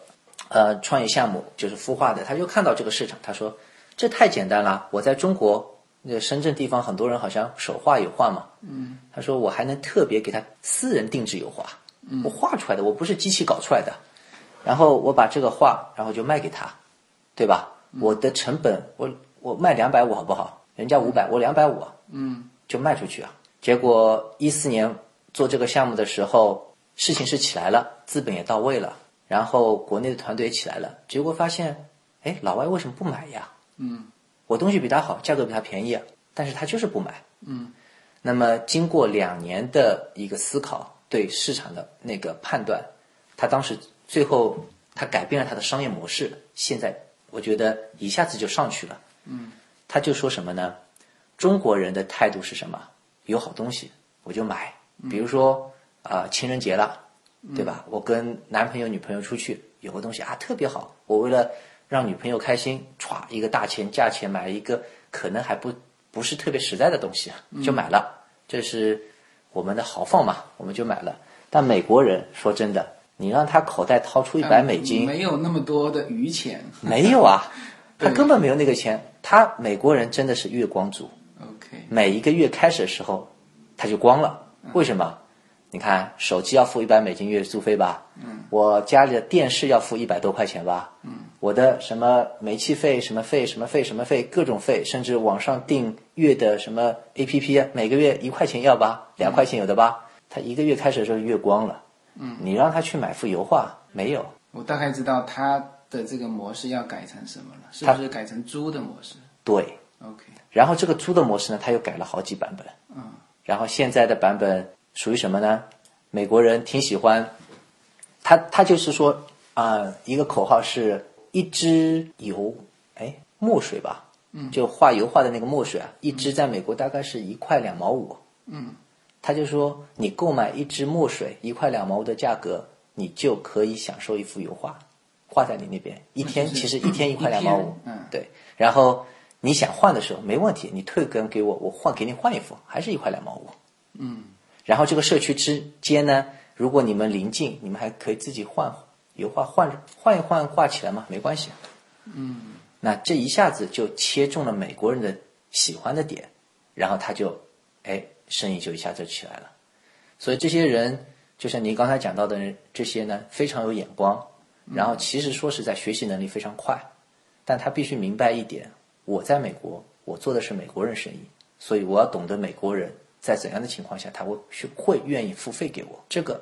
呃，创业项目就是孵化的，他就看到这个市场，他说这太简单了，我在中国那深圳地方很多人好像手画油画嘛，嗯，他说我还能特别给他私人定制油画，嗯我画出来的，我不是机器搞出来的，然后我把这个画，然后就卖给他，对吧？我的成本我我卖两百五好不好？人家五百，我两百五，嗯，就卖出去啊。结果一四年。做这个项目的时候，事情是起来了，资本也到位了，然后国内的团队也起来了，结果发现，哎，老外为什么不买呀？嗯，我东西比他好，价格比他便宜，但是他就是不买。嗯，那么经过两年的一个思考，对市场的那个判断，他当时最后他改变了他的商业模式，现在我觉得一下子就上去了。嗯，他就说什么呢？中国人的态度是什么？有好东西我就买。比如说啊，情人节了，对吧？我跟男朋友、女朋友出去，有个东西啊特别好，我为了让女朋友开心，歘一个大钱价钱买了一个可能还不不是特别实在的东西，就买了。这是我们的豪放嘛，我们就买了。但美国人说真的，你让他口袋掏出一百美金，没有那么多的余钱，没有啊，他根本没有那个钱。他美国人真的是月光族，OK，每一个月开始的时候他就光了。为什么？你看，手机要付一百美金月租费吧？嗯。我家里的电视要付一百多块钱吧？嗯。我的什么煤气费、什么费、什么费、什么费，各种费，甚至网上订阅的什么 APP，每个月一块钱要吧？两块钱有的吧？他一个月开始的时候月光了。嗯。你让他去买幅油画，没有。我大概知道他的这个模式要改成什么了，是不是改成租的模式？对。OK。然后这个租的模式呢，他又改了好几版本。嗯。然后现在的版本属于什么呢？美国人挺喜欢，他他就是说啊，一个口号是一支油，哎，墨水吧，嗯，就画油画的那个墨水啊，一支在美国大概是一块两毛五，嗯，他就说你购买一支墨水一块两毛五的价格，你就可以享受一幅油画，画在你那边，一天其实一天一块两毛五嗯，对，然后你想换的时候没问题，你退根给我，我换给你换一幅，还是一块两毛五，嗯，然后这个社区之间呢，如果你们临近，你们还可以自己换油画换换一换挂起来嘛，没关系。嗯，那这一下子就切中了美国人的喜欢的点，然后他就，哎，生意就一下就起来了。所以这些人，就像您刚才讲到的人这些呢，非常有眼光，然后其实说实在，学习能力非常快，但他必须明白一点：我在美国，我做的是美国人生意，所以我要懂得美国人在怎样的情况下他会去会愿意付费给我，这个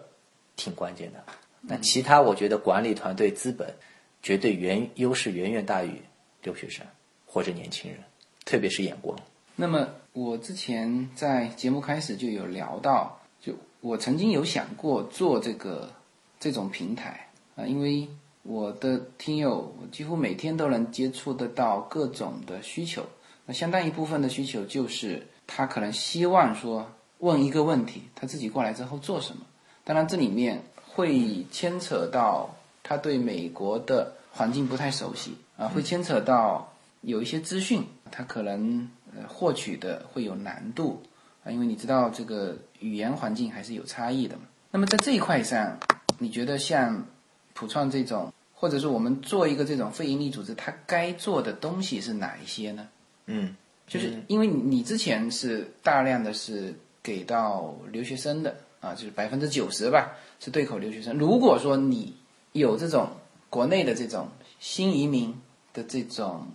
挺关键的。那其他我觉得管理团队资本绝对远优势远远大于留学生或者年轻人，特别是眼光。那么我之前在节目开始就有聊到，就我曾经有想过做这个这种平台啊，因为我的听友几乎每天都能接触得到各种的需求，那相当一部分的需求就是他可能希望说问一个问题，他自己过来之后做什么，当然这里面会牵扯到他对美国的环境不太熟悉啊，会牵扯到有一些资讯，他可能呃获取的会有难度啊，因为你知道这个语言环境还是有差异的嘛。那么在这一块上，你觉得像普创这种，或者说我们做一个这种非营利组织，它该做的东西是哪一些呢？嗯，就是因为你你之前是大量的是给到留学生的啊，就是百分之九十吧是对口留学生。如果说你有这种国内的这种新移民的这种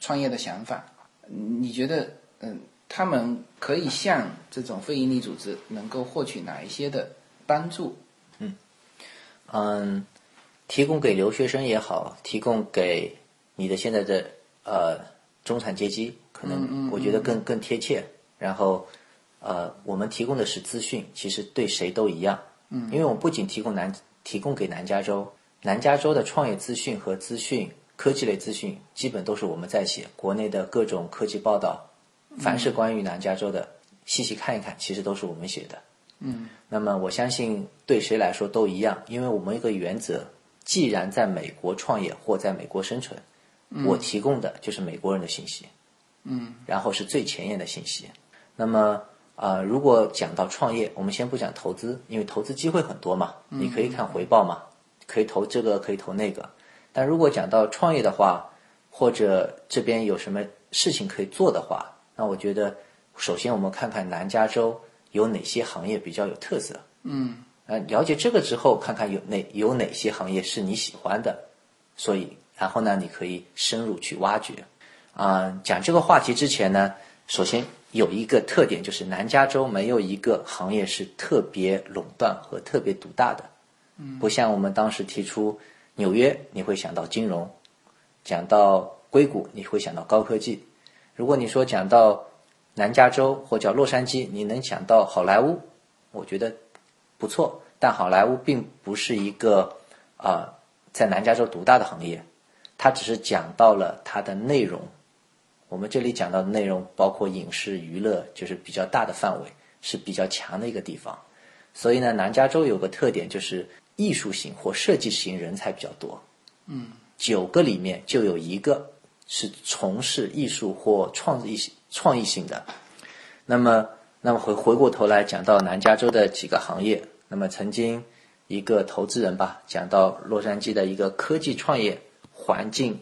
创业的想法，你觉得嗯，他们可以向这种非营利组织能够获取哪一些的帮助？嗯嗯，提供给留学生也好，提供给你的现在的呃中产阶级，可能我觉得更更贴切。然后呃，我们提供的是资讯，其实对谁都一样。嗯，因为我们不仅提供南提供给南加州，南加州的创业资讯和资讯科技类资讯，基本都是我们在写。国内的各种科技报道，凡是关于南加州的，细细看一看，其实都是我们写的。嗯那么我相信对谁来说都一样，因为我们一个原则，既然在美国创业或在美国生存，我提供的就是美国人的信息，嗯，然后是最前沿的信息。那么啊、呃如果讲到创业，我们先不讲投资，因为投资机会很多嘛，你可以看回报嘛，可以投这个，可以投那个。但如果讲到创业的话，或者这边有什么事情可以做的话，那我觉得首先我们看看南加州有哪些行业比较有特色。嗯，呃，了解这个之后，看看有哪有哪些行业是你喜欢的，所以然后呢，你可以深入去挖掘。啊、讲这个话题之前呢，首先有一个特点就是南加州没有一个行业是特别垄断和特别独大的。嗯，不像我们当时提出纽约，你会想到金融；讲到硅谷，你会想到高科技。如果你说讲到南加州或叫洛杉矶，你能想到好莱坞，我觉得不错。但好莱坞并不是一个啊、在南加州独大的行业，它只是讲到了它的内容。我们这里讲到的内容包括影视、娱乐，就是比较大的范围，是比较强的一个地方。所以呢，南加州有个特点就是艺术型或设计型人才比较多。嗯，九个里面就有一个是从事艺术或创意创意性的。那么，那么回回过头来讲到南加州的几个行业，那么曾经一个投资人吧讲到洛杉矶的一个科技创业环境，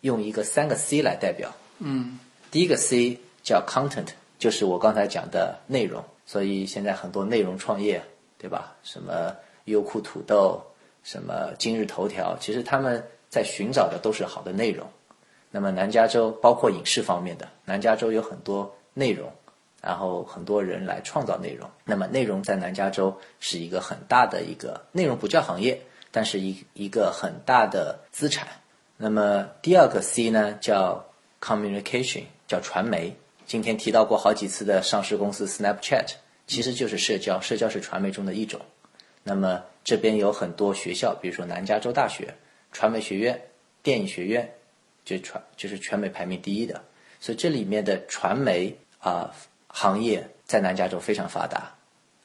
用一个三个 C 来代表。嗯，第一个 C 叫 content，就是我刚才讲的内容。所以现在很多内容创业，对吧？什么优酷土豆，什么今日头条，其实他们在寻找的都是好的内容。那么南加州包括影视方面的，南加州有很多内容，然后很多人来创造内容。那么内容在南加州是一个很大的一个内容不叫行业，但是一一个很大的资产。那么第二个 C 呢叫 communication，叫传媒。今天提到过好几次的上市公司 Snapchat，其实就是社交，社交是传媒中的一种。那么这边有很多学校，比如说南加州大学、传媒学院、电影学院，就传就是全美排名第一的。所以这里面的传媒啊、行业在南加州非常发达，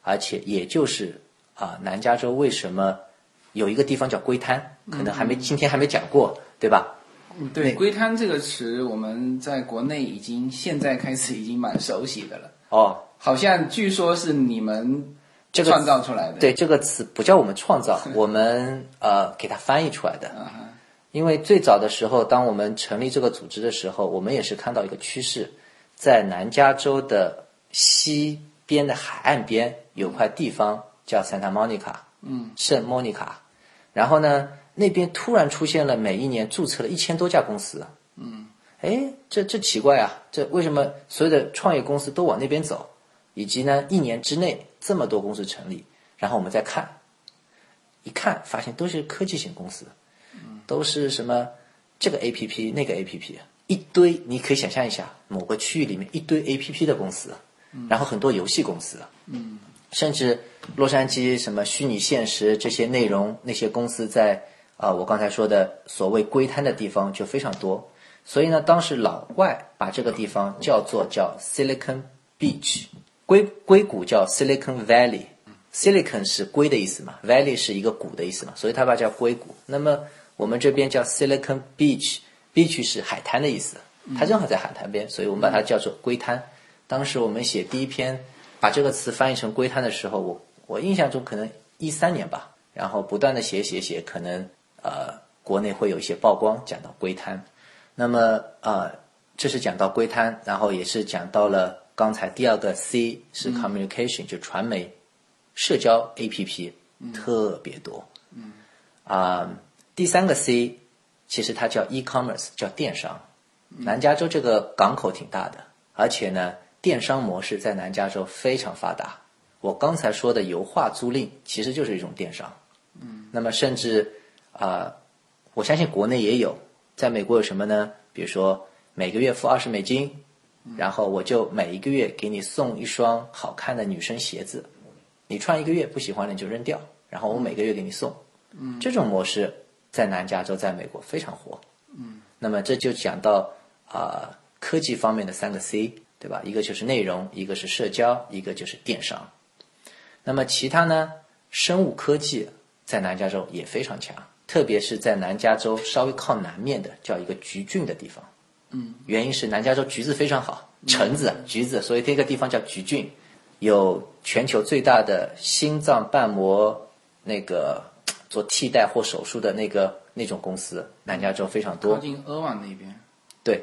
而且也就是啊、南加州为什么有一个地方叫龟滩，可能还没、今天还没讲过，对吧？对，龟滩这个词，我们在国内已经现在开始已经蛮熟悉的了，哦，好像据说是你们这个创造出来的。对，这个词不叫我们创造，我们呃给它翻译出来的。因为最早的时候，当我们成立这个组织的时候，我们也是看到一个趋势，在南加州的西边的海岸边有块地方叫 Santa Monica，嗯，圣莫妮卡。然后呢，那边突然出现了每一年注册了一千多家公司，嗯，哎，这这奇怪啊，这为什么所有的创业公司都往那边走？以及呢，一年之内这么多公司成立，然后我们再看，一看发现都是科技型公司，都是什么这个 A P P 那个 A P P，一堆，你可以想象一下，某个区域里面一堆 A P P 的公司，然后很多游戏公司，甚至洛杉矶什么虚拟现实这些内容那些公司在啊、我刚才说的所谓龟滩的地方就非常多，所以呢，当时老外把这个地方叫做叫 Silicon Beach，硅硅谷叫 Silicon Valley。Silicon 是硅的意思嘛，Valley 是一个谷的意思嘛，所以它把它叫硅谷。那么我们这边叫 Silicon Beach，Beach 是海滩的意思，它正好在海滩边，所以我们把它叫做硅滩。当时我们写第一篇把这个词翻译成硅滩的时候，我我印象中可能一三年吧，然后不断的写写写，可能呃国内会有一些曝光讲到硅滩。那么呃，这是讲到硅滩，然后也是讲到了刚才第二个 C 是 communication，、就传媒。社交 APP 特别多，嗯啊、第三个 C 其实它叫 e-commerce，叫电商。南加州这个港口挺大的，而且呢，电商模式在南加州非常发达。我刚才说的油画租赁其实就是一种电商，嗯，那么甚至啊、我相信国内也有，在美国有什么呢？比如说每个月付二十美金，然后我就每一个月给你送一双好看的女生鞋子，你穿一个月不喜欢了你就扔掉，然后我每个月给你送。嗯，这种模式在南加州，在美国非常火。嗯，那么这就讲到啊、科技方面的三个 C，对吧？一个就是内容，一个是社交，一个就是电商。那么其他呢？生物科技在南加州也非常强，特别是在南加州稍微靠南面的叫一个橘郡的地方。嗯，原因是南加州橘子非常好，橙子、橘子，所以这个地方叫橘郡。有全球最大的心脏瓣膜那个做替代或手术的那个那种公司，南加州非常多靠。近俄瓦那边，对，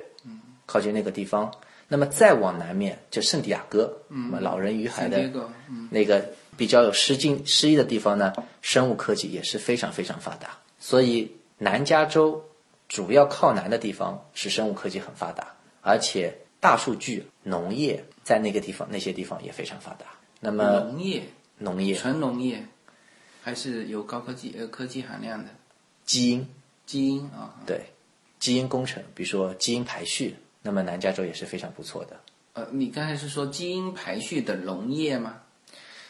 靠近那个地方。那么再往南面就圣地亚哥，那么老人与海的那个比较有诗境诗意的地方呢，生物科技也是非常非常发达。所以南加州主要靠南的地方是生物科技很发达，而且大数据、农业在那个地方那些地方也非常发达。那么农业农业、纯农业，还是有高科技呃科技含量的基因，基因啊。对基因工程，比如说基因排序，那么南加州也是非常不错的。呃，你刚才是说基因排序的农业吗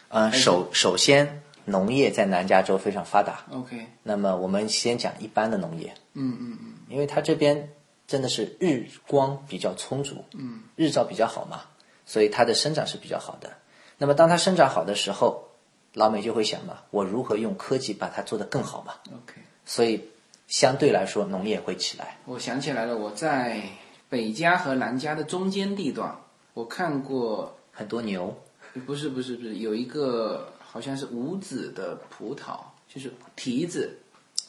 呃，首首先，农业在南加州非常发达。？OK，那么我们先讲一般的农业，嗯嗯嗯，因为它这边真的是日光比较充足，嗯，日照比较好嘛，所以它的生长是比较好的。那么当它生长好的时候，老美就会想嘛，我如何用科技把它做得更好嘛？OK，所以相对来说，农业会起来。我想起来了，我在北加和南加的中间地段，我看过，很多牛，不是不是不是，有一个好像是无籽的葡萄，就是提子，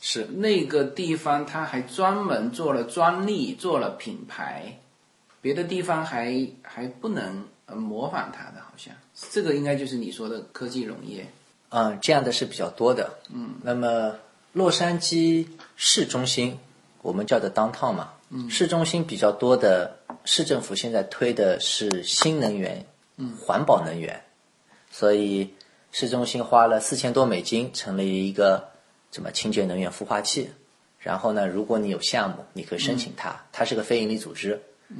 是那个地方他还专门做了专利，做了品牌，别的地方还还不能呃模仿它的，好像这个应该就是你说的科技农业。嗯，这样的是比较多的。嗯，那么洛杉矶市中心，我们叫的 downtown 嘛，嗯，市中心比较多的市政府现在推的是新能源，嗯，环保能源，所以市中心花了四千多美金成立一个什么清洁能源孵化器。然后呢，如果你有项目，你可以申请它，它是个非营利组织，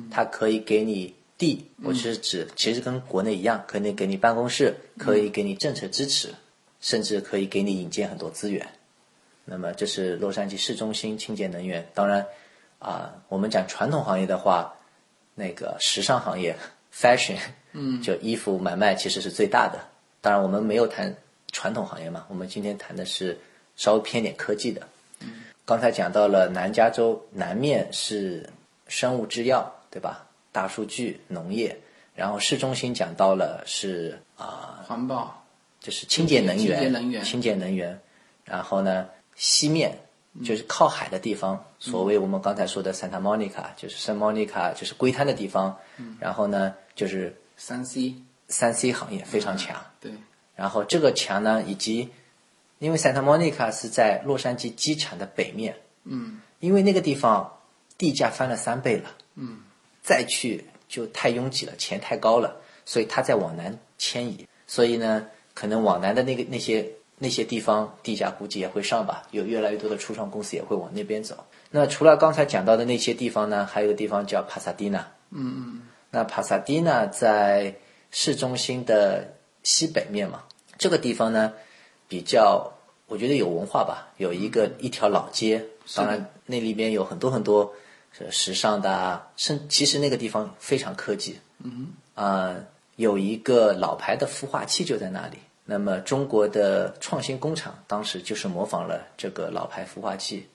它可以给你地，我是指其实跟国内一样，可以给你办公室，可以给你政策支持，甚至可以给你引荐很多资源。那么这是洛杉矶市中心清洁能源。当然，啊、我们讲传统行业的话，那个时尚行业 fashion，嗯，就衣服买卖其实是最大的。当然，我们没有谈传统行业嘛，我们今天谈的是稍微偏点科技的。嗯，刚才讲到了南加州南面是生物制药，对吧？大数据、农业，然后市中心讲到了是啊、环保，就是清洁能源，清洁能源清洁能源。然后呢，西面就是靠海的地方，所谓我们刚才说的 Santa Monica，就是 Santa Monica，就是龟滩的地方。然后呢，就是三 C，三 C 行业非常强。对，然后这个强呢，以及因为 Santa Monica 是在洛杉矶机场的北面，嗯，因为那个地方地价翻了三倍了，嗯，再去就太拥挤了，钱太高了，所以它在往南迁移，所以呢，可能往南的那个那些那些地方地价估计也会上吧，有越来越多的初创公司也会往那边走。那除了刚才讲到的那些地方呢，还有一个地方叫帕萨蒂纳，那帕萨蒂纳在市中心的西北面嘛，这个地方呢比较，我觉得有文化吧，有一个一条老街，当然那里边有很多很多呃时尚的啊，甚其实那个地方非常科技，嗯啊、有一个老牌的孵化器就在那里。那么中国的创新工厂当时就是模仿了这个老牌孵化器，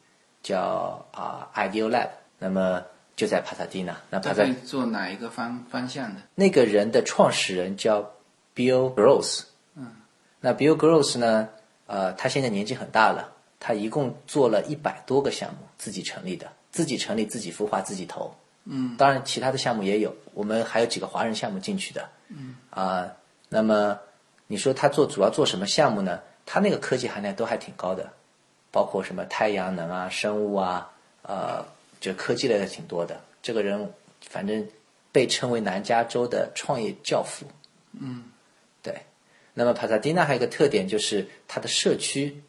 叫啊、Ideal Lab，那么就在帕萨蒂纳。那帕萨大概做哪一个方方向的？那个人的创始人叫 Bill Gross。嗯，那 Bill Gross 呢？呃，他现在年纪很大了，他一共做了一百多个项目，自己成立的，自己成立，自己孵化，自己投。嗯，当然其他的项目也有，我们还有几个华人项目进去的。嗯啊、那么你说他做主要做什么项目呢？他那个科技含量都还挺高的，包括什么太阳能啊、生物啊，呃，就科技类的挺多的。这个人反正被称为南加州的创业教父。嗯，对。那么帕萨蒂纳还有一个特点就是它的社区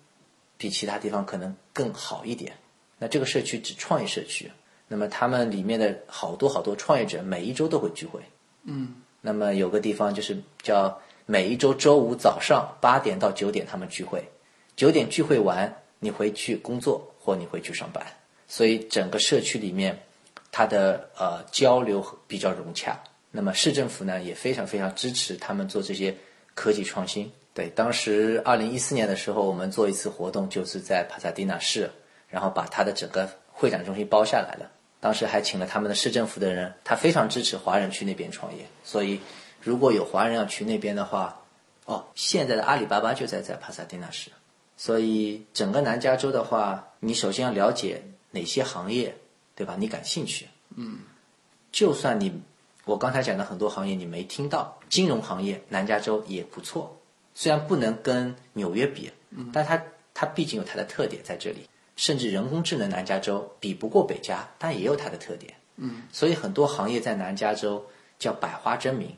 比其他地方可能更好一点。那这个社区指创业社区，那么他们里面的好多好多创业者每一周都会聚会。嗯，那么有个地方就是叫每一周周五早上八点到九点他们聚会，九点聚会完你回去工作或你回去上班，所以整个社区里面它的呃交流比较融洽。那么市政府呢也非常非常支持他们做这些科技创新。对，当时二零一四年的时候，我们做一次活动，就是在帕萨迪纳市，然后把它的整个会展中心包下来了。当时还请了他们的市政府的人，他非常支持华人去那边创业。所以，如果有华人要去那边的话，哦，现在的阿里巴巴就在在帕萨迪纳市。所以，整个南加州的话，你首先要了解哪些行业，对吧？你感兴趣。嗯，就算你我刚才讲的很多行业你没听到，金融行业南加州也不错，虽然不能跟纽约比，但它它毕竟有它的特点在这里。甚至人工智能南加州比不过北加，但也有它的特点。嗯，所以很多行业在南加州叫百花争鸣，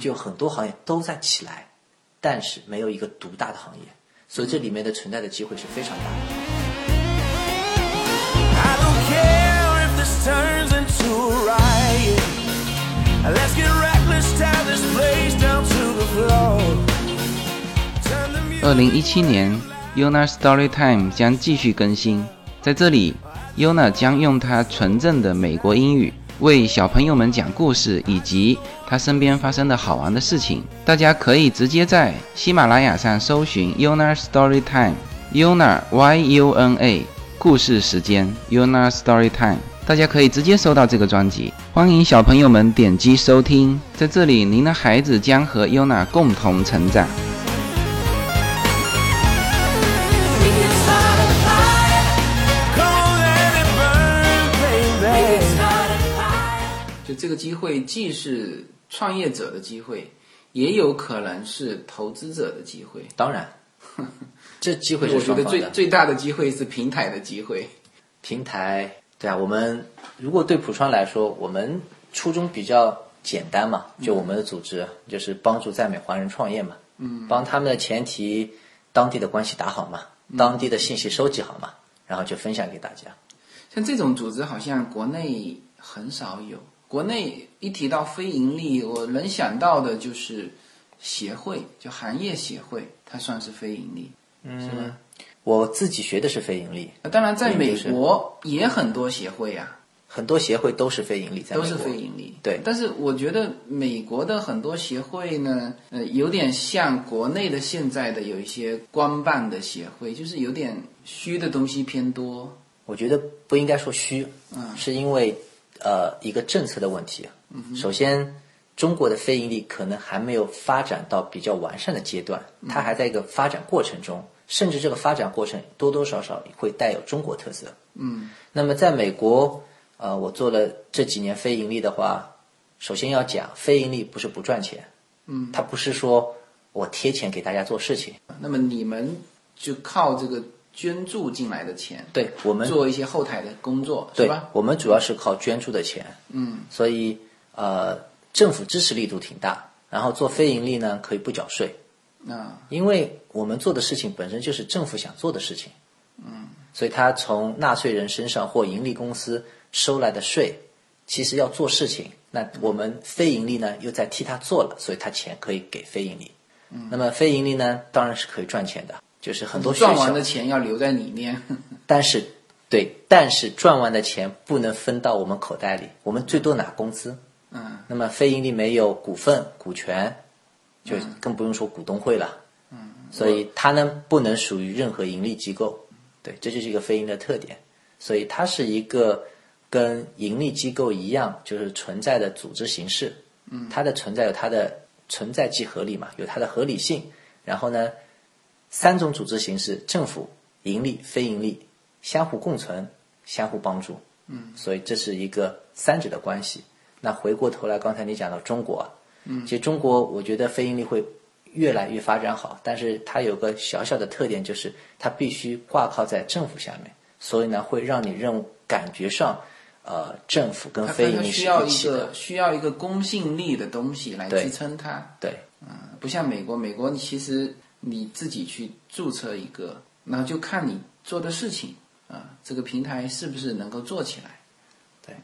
就很多行业都在起来，但是没有一个独大的行业，所以这里面的存在的机会是非常大的。I don't care if this turns 二零一七年，Yona Storytime 将继续更新。在这里，Yona 将用她纯正的美国英语为小朋友们讲故事，以及她身边发生的好玩的事情。大家可以直接在喜马拉雅上搜寻 Yona Storytime，Yona Y U N A 故事时间 Yona Storytime。大家可以直接收到这个专辑，欢迎小朋友们点击收听。在这里，您的孩子将和 Yona 共同成长。就这个机会，既是创业者的机会，也有可能是投资者的机会。当然，这机会我觉得最。最大的机会是平台的机会。平台，对啊，我们如果对普川来说，我们初衷比较简单嘛，就我们的组织就是帮助在美华人创业嘛，嗯，帮他们的前提当地的关系打好嘛，当地的信息收集好嘛，然后就分享给大家。像这种组织，好像国内很少有。国内一提到非盈利，我能想到的就是协会，就行业协会，它算是非盈利，是吧？我自己学的是非盈利，那当然，在美国也很多协会呀、很多协会都是非盈利，在都是非盈利。对。但是我觉得美国的很多协会呢，呃，有点像国内的现在的有一些官办的协会，就是有点虚的东西偏多。我觉得不应该说虚，是因为呃一个政策的问题。首先，中国的非盈利可能还没有发展到比较完善的阶段，它还在一个发展过程中，甚至这个发展过程多多少少会带有中国特色。嗯，那么在美国，呃，我做了这几年非盈利的话，首先要讲非盈利不是不赚钱，嗯，它不是说我贴钱给大家做事情，那么你们就靠这个捐助进来的钱，对我们做一些后台的工作，是对吧？我们主要是靠捐助的钱，嗯，所以呃，政府支持力度挺大。然后做非盈利呢，可以不缴税，啊，因为我们做的事情本身就是政府想做的事情，嗯，所以他从纳税人身上或盈利公司收来的税，其实要做事情，那我们非盈利呢又在替他做了，所以他钱可以给非盈利。嗯，那么非盈利呢，当然是可以赚钱的，就是很多赚完的钱要留在里面。但是，对，但是赚完的钱不能分到我们口袋里，我们最多拿工资。嗯，那么非盈利没有股份、股权，就更不用说股东会了。嗯，所以它呢不能属于任何盈利机构。对，这就是一个非盈利的特点。所以它是一个跟盈利机构一样，就是存在的组织形式。嗯，它的存在有它的存在即合理嘛，有它的合理性。然后呢，三种组织形式：政府、盈利、非盈利，相互共存、相互帮助。嗯，所以这是一个三者的关系。那回过头来，刚才你讲到中国啊，嗯，其实中国我觉得非盈利会越来越发展好，但是它有个小小的特点，就是它必须挂靠在政府下面，所以呢，会让你认感觉上，呃，政府跟非盈利需要一一起的个，需要一个公信力的东西来支撑它。对。不像美国，美国你其实你自己去注册一个，然后就看你做的事情啊，这个平台是不是能够做起来。对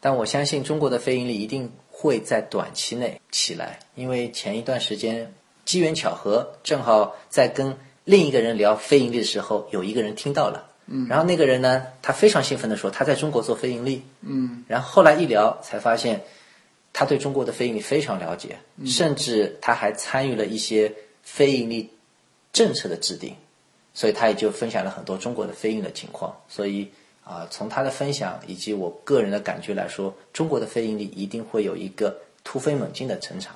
但我相信中国的非盈利一定会在短期内起来，因为前一段时间机缘巧合，正好在跟另一个人聊非盈利的时候，有一个人听到了，嗯，然后那个人呢，他非常兴奋地说他在中国做非盈利，嗯，然后后来一聊才发现，他对中国的非盈利非常了解，甚至他还参与了一些非盈利政策的制定，所以他也就分享了很多中国的非盈利的情况。所以啊、从他的分享以及我个人的感觉来说，中国的非盈利一定会有一个突飞猛进的成长，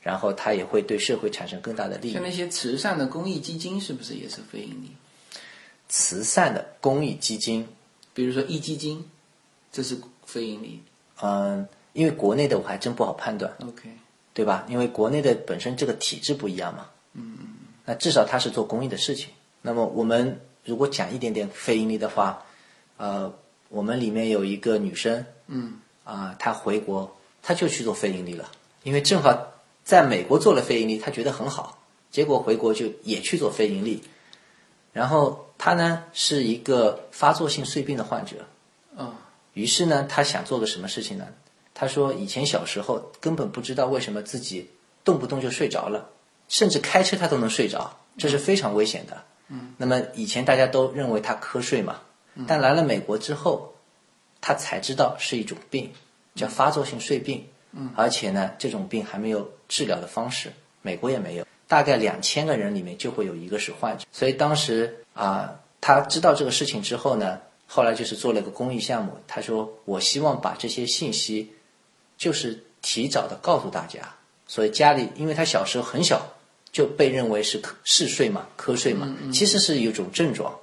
然后它也会对社会产生更大的利益像。那些慈善的公益基金是不是也是非盈利？慈善的公益基金，比如说壹基金，这是非盈利。嗯，因为国内的我还真不好判断，OK，对吧？因为国内的本身这个体制不一样嘛。嗯。那至少他是做公益的事情。那么我们如果讲一点点非盈利的话，呃，我们里面有一个女生，嗯，啊、她回国，她就去做非盈利了，因为正好在美国做了非盈利，她觉得很好，结果回国就也去做非盈利。然后她呢是一个发作性睡病的患者，哦，于是呢，她想做个什么事情呢？她说以前小时候根本不知道为什么自己动不动就睡着了，甚至开车她都能睡着，这是非常危险的。嗯，那么以前大家都认为她瞌睡嘛，但来了美国之后，他才知道是一种病，叫发作性睡病。嗯，而且呢，这种病还没有治疗的方式，美国也没有。大概两千个人里面就会有一个是患者，所以当时啊、他知道这个事情之后呢，后来就是做了个公益项目。他说：“我希望把这些信息，就是提早的告诉大家。所以家里，因为他小时候很小就被认为是瞌嗜睡嘛、瞌睡嘛，其实是一种症状。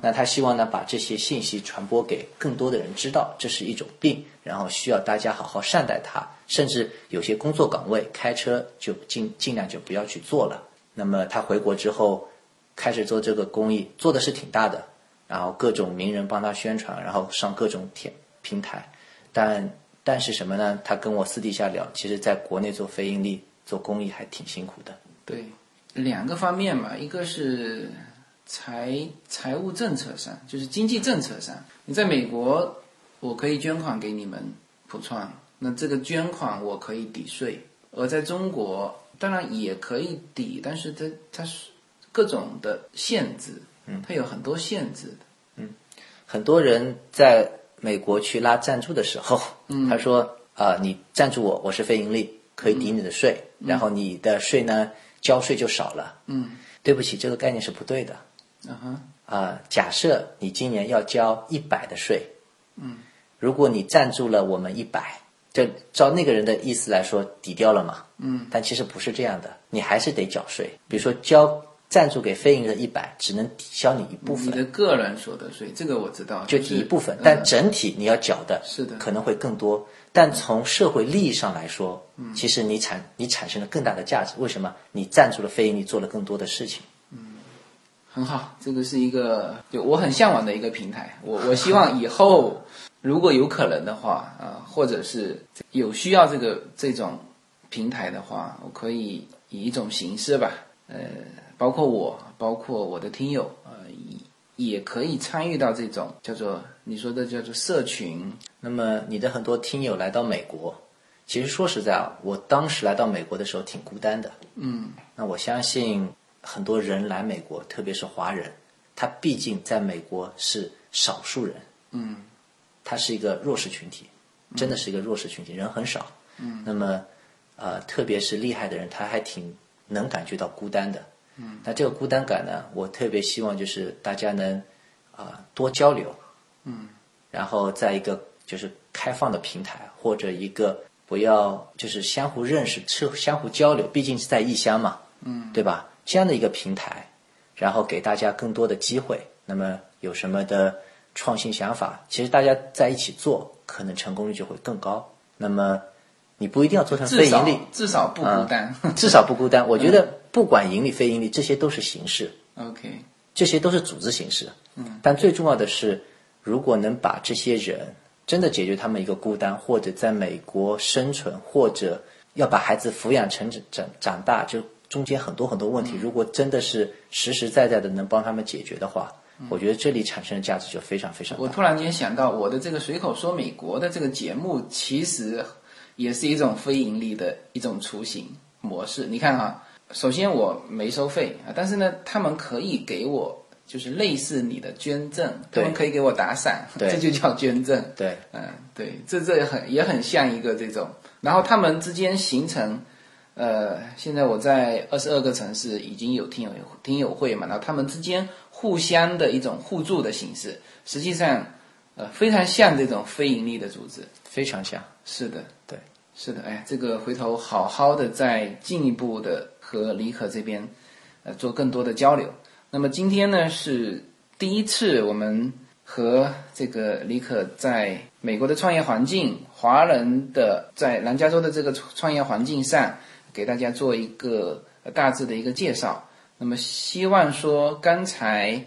那他希望呢，把这些信息传播给更多的人知道，这是一种病，然后需要大家好好善待它。甚至有些工作岗位，开车就尽尽量就不要去做了。那么他回国之后，开始做这个公益，做的是挺大的，然后各种名人帮他宣传，然后上各种平平台。但但是什么呢？他跟我私底下聊，其实在国内做非盈利、做公益还挺辛苦的。对，两个方面嘛，一个是财财务政策上，就是经济政策上。你在美国，我可以捐款给你们普创，那这个捐款我可以抵税；而在中国，当然也可以抵，但是它它是各种的限制，嗯，它有很多限制的。嗯很多人在美国去拉赞助的时候，嗯他说呃，你赞助我，我是非盈利，可以抵你的税，然后你的税呢交税就少了。嗯，对不起，这个概念是不对的。嗯哼，啊、假设你今年要交一百的税，嗯，如果你赞助了我们一百，就照那个人的意思来说抵掉了嘛，嗯，但其实不是这样的，你还是得缴税。比如说交赞助给非盈利的一百，只能抵消你一部分你的分，个人所得税，这个我知道，就是抵一部分嗯，但整体你要缴的是的可能会更多。但从社会利益上来说，其实你产你产生了更大的价值。为什么？你赞助了非盈利，做了更多的事情。很好，这个是一个就我很向往的一个平台。我我希望以后如果有可能的话，啊、或者是有需要这个这种平台的话，我可以以一种形式吧，呃，包括我，包括我的听友，呃，也也可以参与到这种叫做你说的叫做社群，那么你的很多听友来到美国，其实说实在啊，我当时来到美国的时候挺孤单的。嗯，那我相信很多人来美国，特别是华人，他毕竟在美国是少数人。嗯，他是一个弱势群体，真的是一个弱势群体，人很少。嗯，那么呃，特别是厉害的人，他还挺能感觉到孤单的。嗯，那这个孤单感呢，我特别希望就是大家能啊、多交流。嗯，然后在一个就是开放的平台或者一个不要就是相互认识、是相互交流，毕竟是在异乡嘛。嗯，对吧？这样的一个平台，然后给大家更多的机会。那么有什么的创新想法，其实大家在一起做，可能成功率就会更高。那么你不一定要做成非盈利，至少不孤单。至少不孤单。我觉得不管盈利非盈利，这些都是形式，OK，这些都是组织形式。嗯，但最重要的是，如果能把这些人真的解决他们一个孤单，或者在美国生存，或者要把孩子抚养成长长长大，就中间很多很多问题，如果真的是实实在在的能帮他们解决的话，我觉得这里产生的价值就非常非常大。我突然间想到，我的这个随口说美国的这个节目，其实也是一种非盈利的一种雏形模式。你看哈，首先我没收费啊，但是呢，他们可以给我就是类似你的捐赠，他们可以给我打伞，这就叫捐赠。对，嗯，对，这这也很也很像一个这种，然后他们之间形成，呃，现在我在二十二个城市已经有听友听友会嘛，然后他们之间互相的一种互助的形式，实际上，呃，非常像这种非盈利的组织。非常像。是的，对，是的，哎，这个回头好好的再进一步的和李可这边，呃，做更多的交流。那么今天呢是第一次我们和这个李可在美国的创业环境，华人的在南加州的这个创业环境上，给大家做一个大致的一个介绍。那么希望说刚才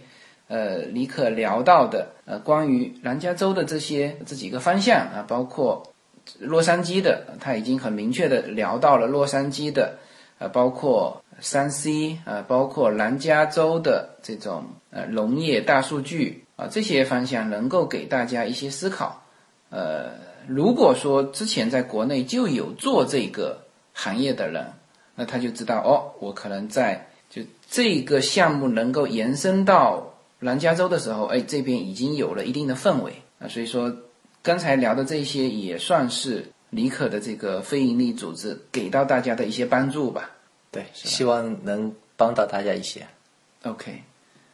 呃李可聊到的呃关于南加州的这些这几个方向啊，包括洛杉矶的，他已经很明确的聊到了洛杉矶的，呃，包括三 C，呃，包括南加州的这种呃农业大数据啊、这些方向能够给大家一些思考。呃，如果说之前在国内就有做这个行业的人，那他就知道哦，我可能在就这个项目能够延伸到南加州的时候，哎，这边已经有了一定的氛围啊，所以说刚才聊的这些也算是李可的这个非营利组织给到大家的一些帮助吧。对，希望能帮到大家一些。OK，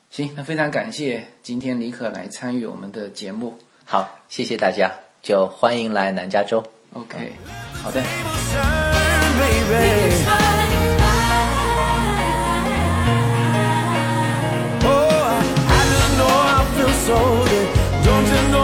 行，那非常感谢今天李可来参与我们的节目。好，谢谢大家，就欢迎来南加州。OK，好的。baby. Oh, I just know I feel so good. Don't you know?